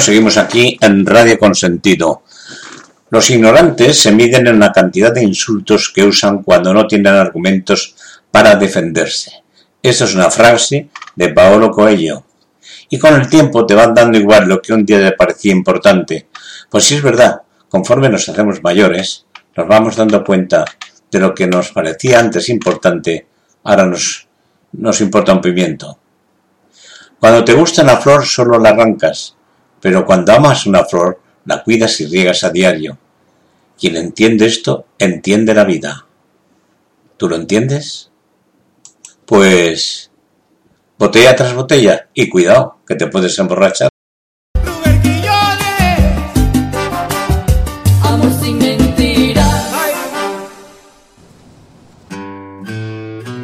Seguimos aquí en Radio Consentido. Los ignorantes se miden en la cantidad de insultos que usan cuando no tienen argumentos para defenderse. Esta es una frase de Paolo Coelho. Y con el tiempo te van dando igual lo que un día te parecía importante. Pues sí es verdad, conforme nos hacemos mayores, nos vamos dando cuenta de lo que nos parecía antes importante, ahora nos, nos importa un pimiento. Cuando te gusta la flor solo la arrancas, pero cuando amas una flor la cuidas y riegas a diario. Quien entiende esto, entiende la vida. ¿Tú lo entiendes? Pues botella tras botella y cuidado, que te puedes emborrachar.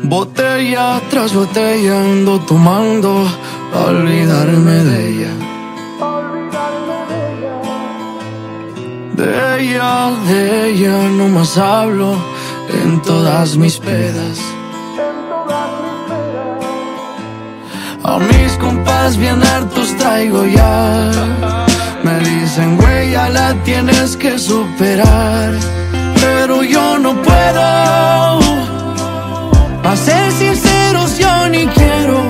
Botella tras botella ando tomando a olvidarme de ella. De ella, de ella no más hablo en todas mis pedas. A mis compas bien hartos traigo ya. Me dicen, güey, ya la tienes que superar. Pero yo no puedo. A ser sinceros, yo ni quiero.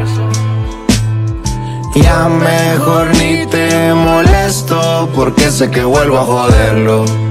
Ya mejor ni te molesto porque sé que vuelvo a joderlo.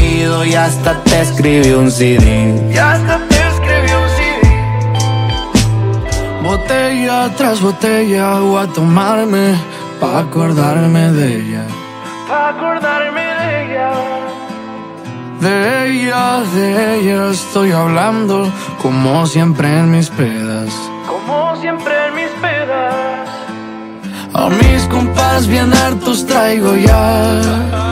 y hasta te escribí un CD. Y hasta te escribí un CD. Botella tras botella voy a tomarme pa' acordarme de ella. Pa' acordarme de ella. De ella, de ella estoy hablando como siempre en mis pedas. Como siempre en mis pedas. A mis compas bien hartos traigo ya.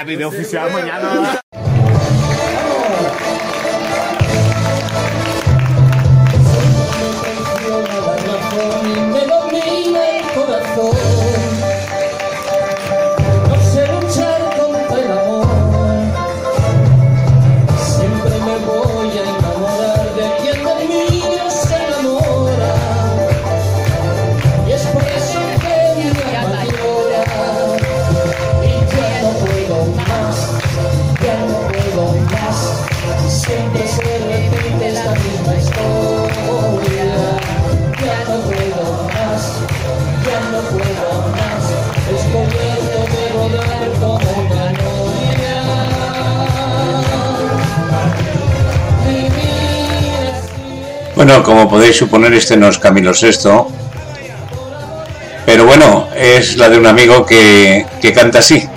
Ah, video oficial mañana. Bueno, como podéis suponer, este no es Camilo VI. Pero bueno, es la de un amigo que, que canta así.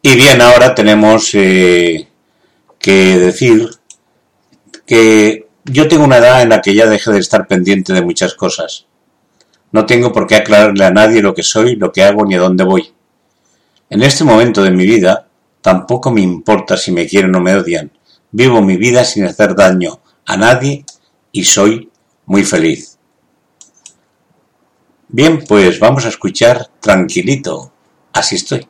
Y bien, ahora tenemos eh, que decir que yo tengo una edad en la que ya dejé de estar pendiente de muchas cosas. No tengo por qué aclararle a nadie lo que soy, lo que hago ni a dónde voy. En este momento de mi vida, tampoco me importa si me quieren o me odian. Vivo mi vida sin hacer daño a nadie y soy muy feliz. Bien, pues vamos a escuchar tranquilito. Así estoy.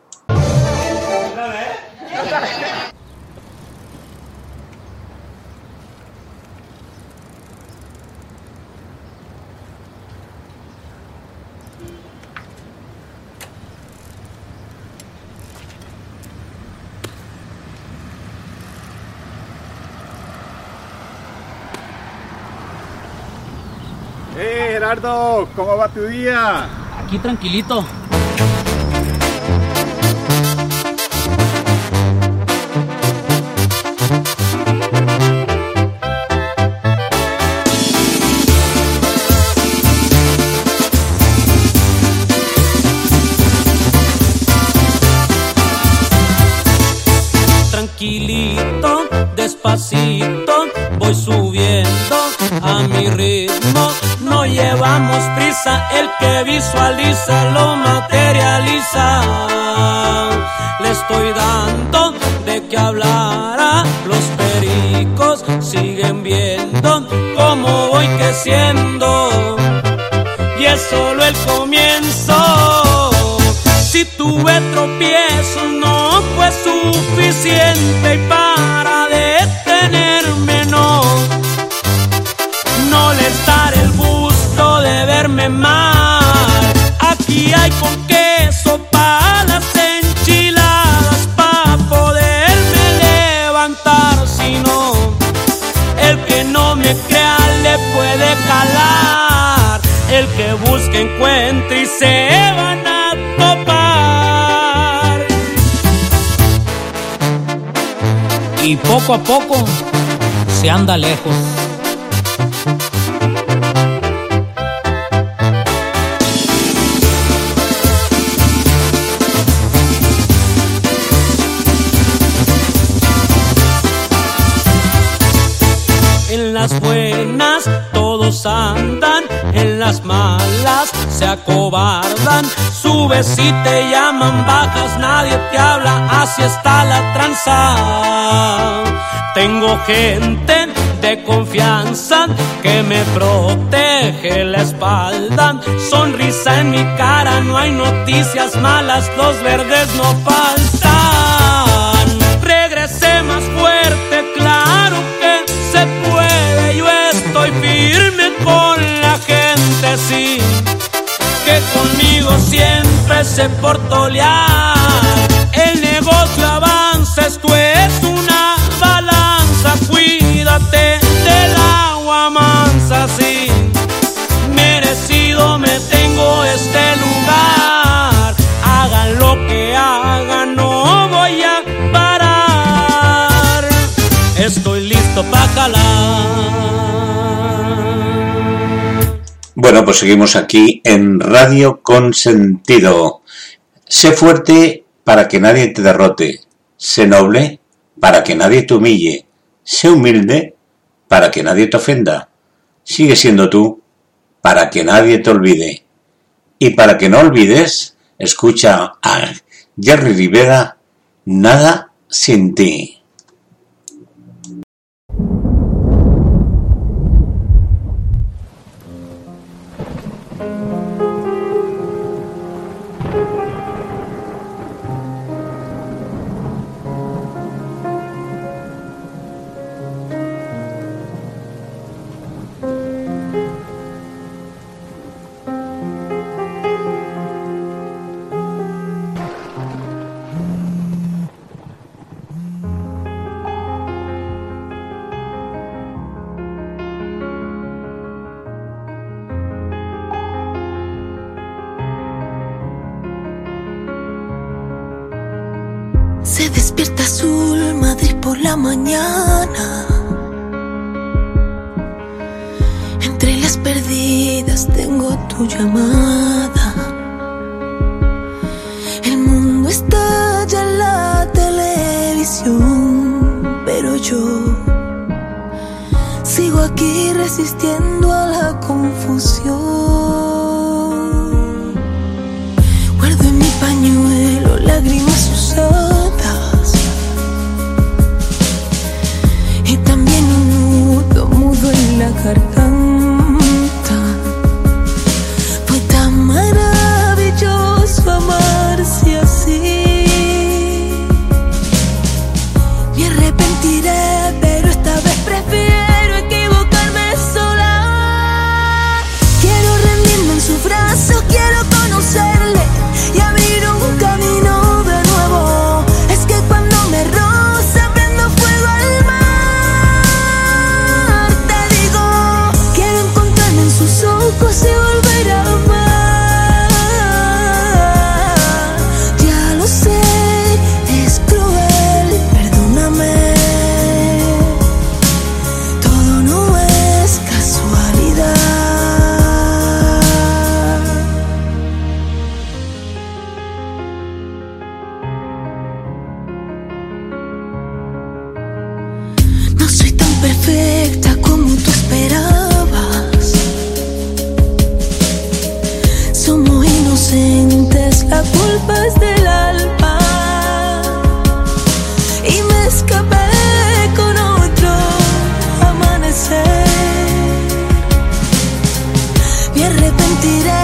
¡Eh, Gerardo! ¿Cómo va tu día? Aquí tranquilito. Tranquilito, voy subiendo a mi ritmo. No llevamos prisa, el que visualiza lo materializa. Le estoy dando de qué hablar los pericos siguen viendo cómo voy creciendo. Y es solo el comienzo. Si tuve tropiezos no fue suficiente y para poco a poco se anda lejos. En las buenas todos andan, en las malas se acobardan. Subes y te llaman, bajas, nadie te habla, así está la tranza. Tengo gente de confianza que me protege la espalda. Sonrisa en mi cara, no hay noticias malas, los verdes no faltan. Regresé más fuerte, claro que se puede. Yo estoy firme con la gente, sí. Que conmigo siempre se portolear. El negocio avanza, esto es una balanza. Cuídate del agua mansa, sí. Merecido me tengo este lugar. Hagan lo que hagan, no voy a parar. Estoy listo para calar. Bueno, pues seguimos aquí en Radio Consentido. Sé fuerte para que nadie te derrote. Sé noble para que nadie te humille. Sé humilde para que nadie te ofenda. Sigue siendo tú para que nadie te olvide. Y para que no olvides, escucha a Jerry Rivera, Nada sin ti. me arrepentiré.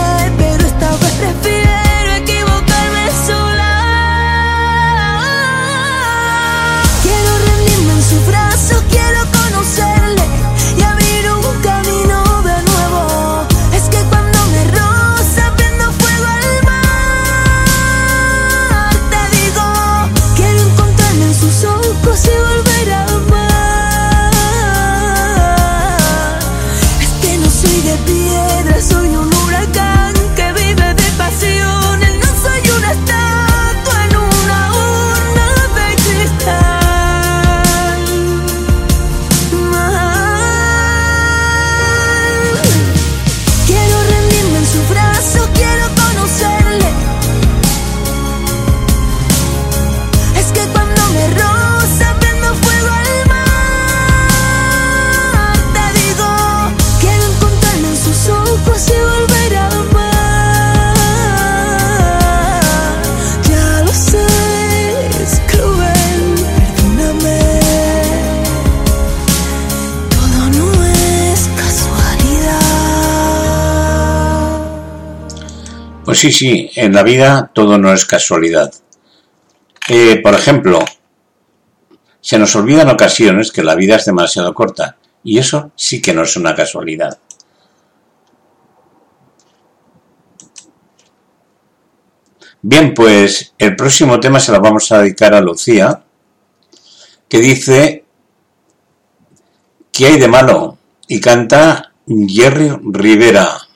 sí, sí, en la vida todo no es casualidad. Eh, por ejemplo, se nos olvidan ocasiones que la vida es demasiado corta, y eso sí que no es una casualidad. Bien, pues el próximo tema se lo vamos a dedicar a Lucía, que dice ¿Qué hay de malo? Y canta Jerry Rivera.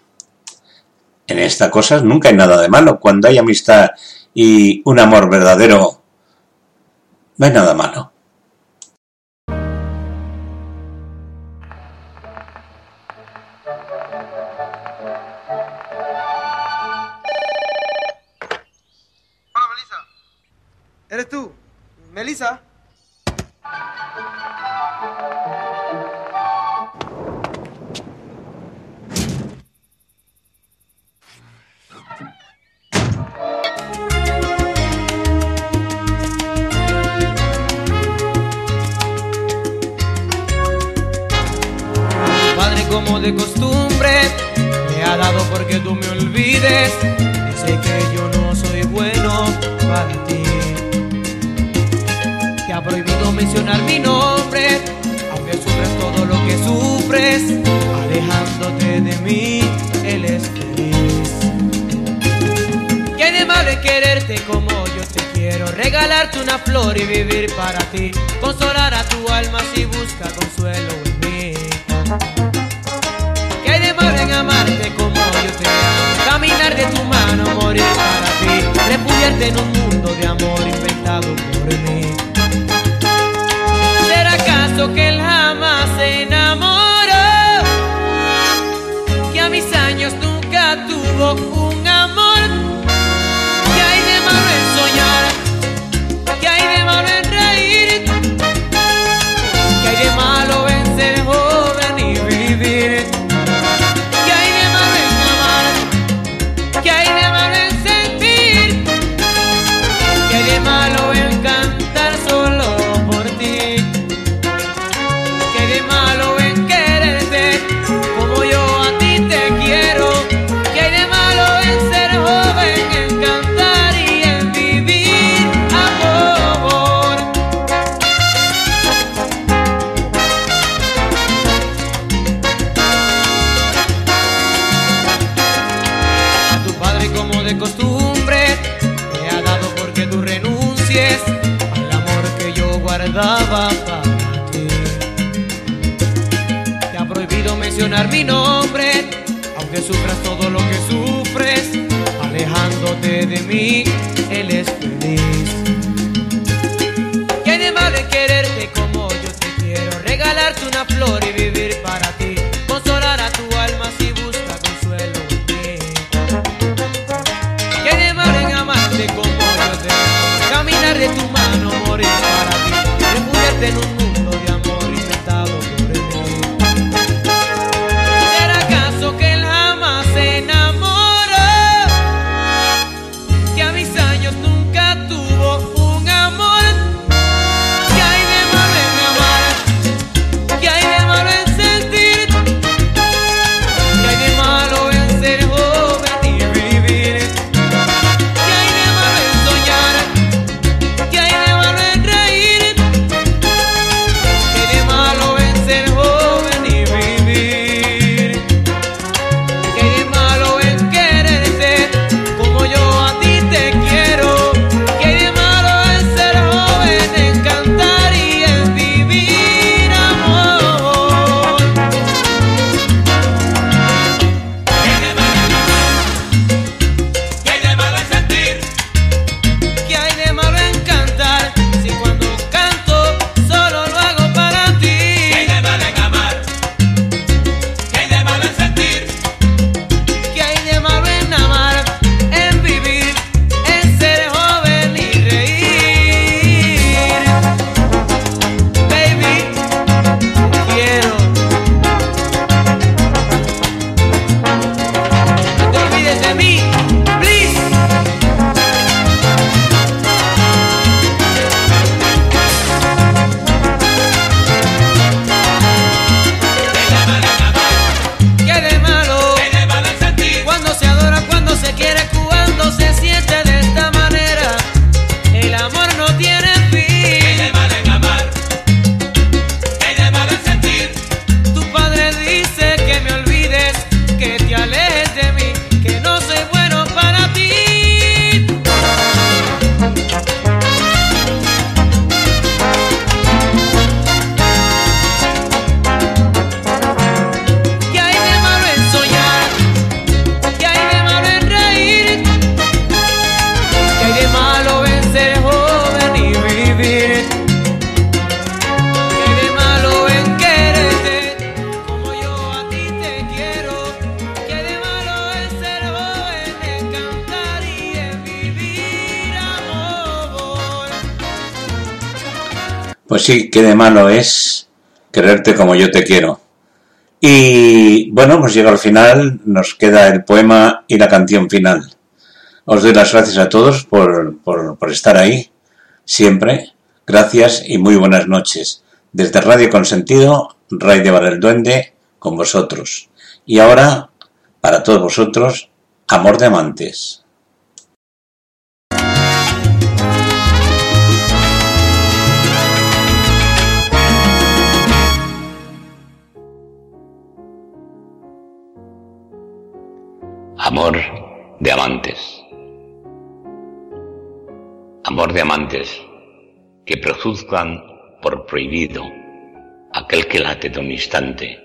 En estas cosas nunca hay nada de malo. Cuando hay amistad y un amor verdadero, no hay nada malo. Malo es quererte como yo te quiero. Y bueno, hemos llegado al final, nos queda el poema y la canción final. Os doy las gracias a todos por, por, por estar ahí, siempre. Gracias y muy buenas noches. Desde Radio Consentido, Ray de Bar el Duende, con vosotros. Y ahora, para todos vosotros, Amor de Amantes. Amor de amantes. Amor de amantes que prejuzgan por prohibido aquel que late de un instante,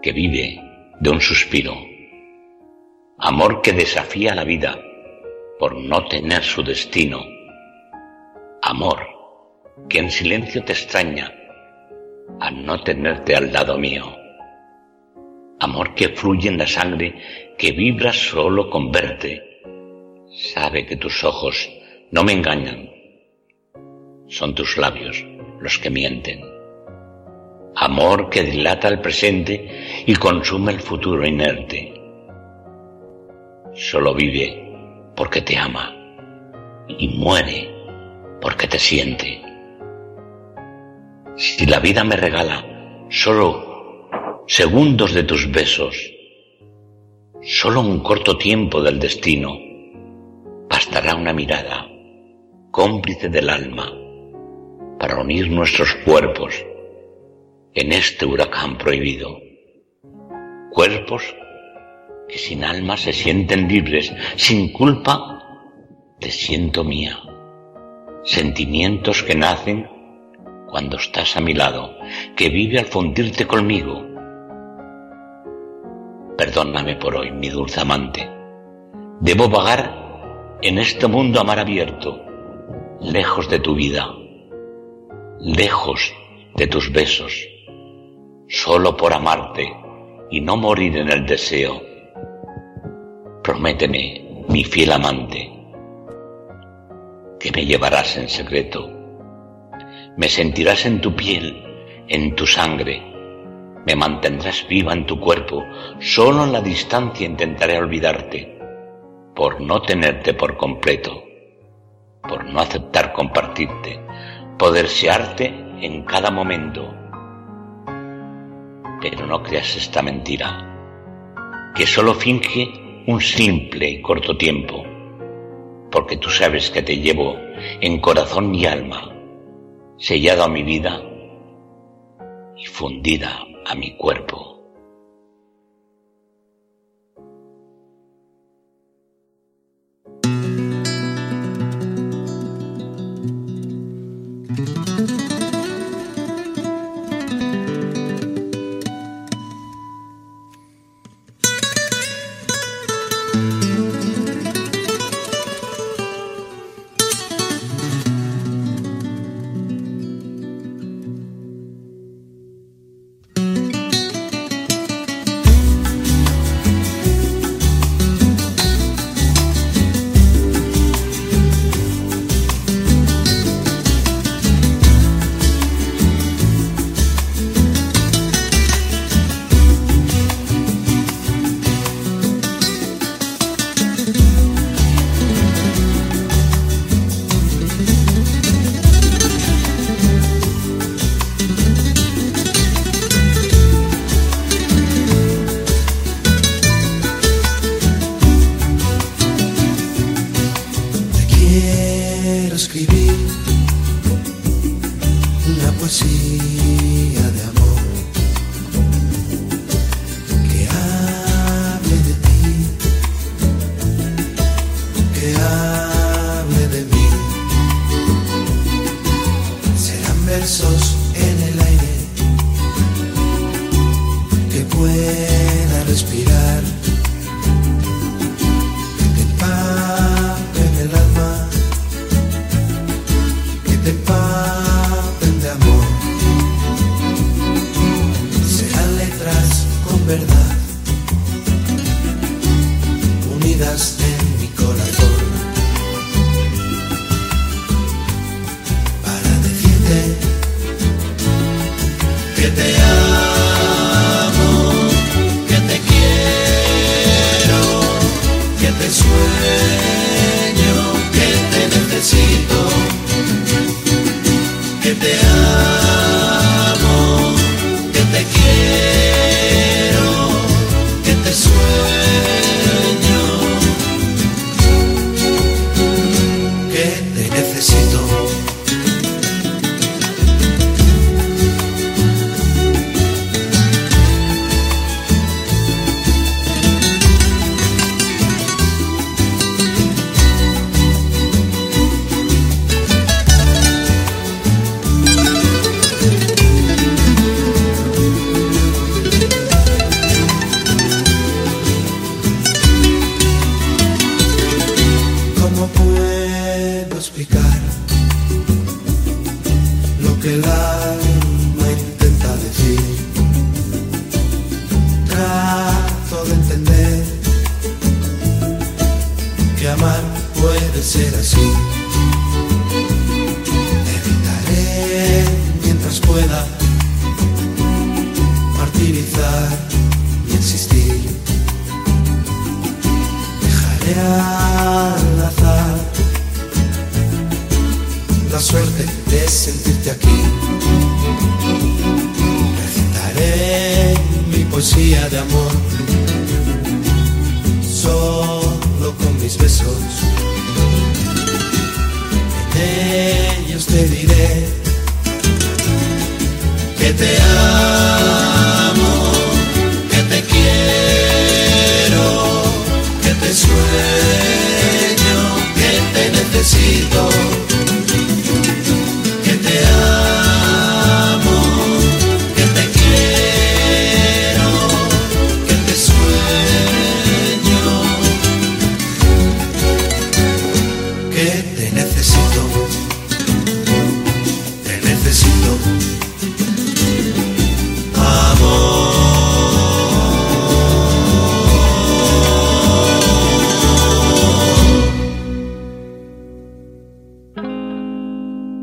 que vive de un suspiro. Amor que desafía la vida por no tener su destino. Amor que en silencio te extraña a no tenerte al lado mío. Amor que fluye en la sangre, que vibra solo con verte. Sabe que tus ojos no me engañan. Son tus labios los que mienten. Amor que dilata el presente y consume el futuro inerte. Solo vive porque te ama y muere porque te siente. Si la vida me regala solo segundos de tus besos, solo un corto tiempo del destino, bastará una mirada, cómplice del alma, para unir nuestros cuerpos en este huracán prohibido. Cuerpos que sin alma se sienten libres, sin culpa te siento mía. Sentimientos que nacen cuando estás a mi lado, que vive al fundirte conmigo. Perdóname por hoy, mi dulce amante. Debo vagar en este mundo a mar abierto, lejos de tu vida, lejos de tus besos, solo por amarte y no morir en el deseo. Prométeme, mi fiel amante, que me llevarás en secreto. Me sentirás en tu piel, en tu sangre. Me mantendrás viva en tu cuerpo. Solo en la distancia intentaré olvidarte, por no tenerte por completo, por no aceptar compartirte, poder desearte en cada momento. Pero no creas esta mentira, que solo finge un simple y corto tiempo, porque tú sabes que te llevo en corazón y alma, sellado a mi vida y fundida a mi cuerpo.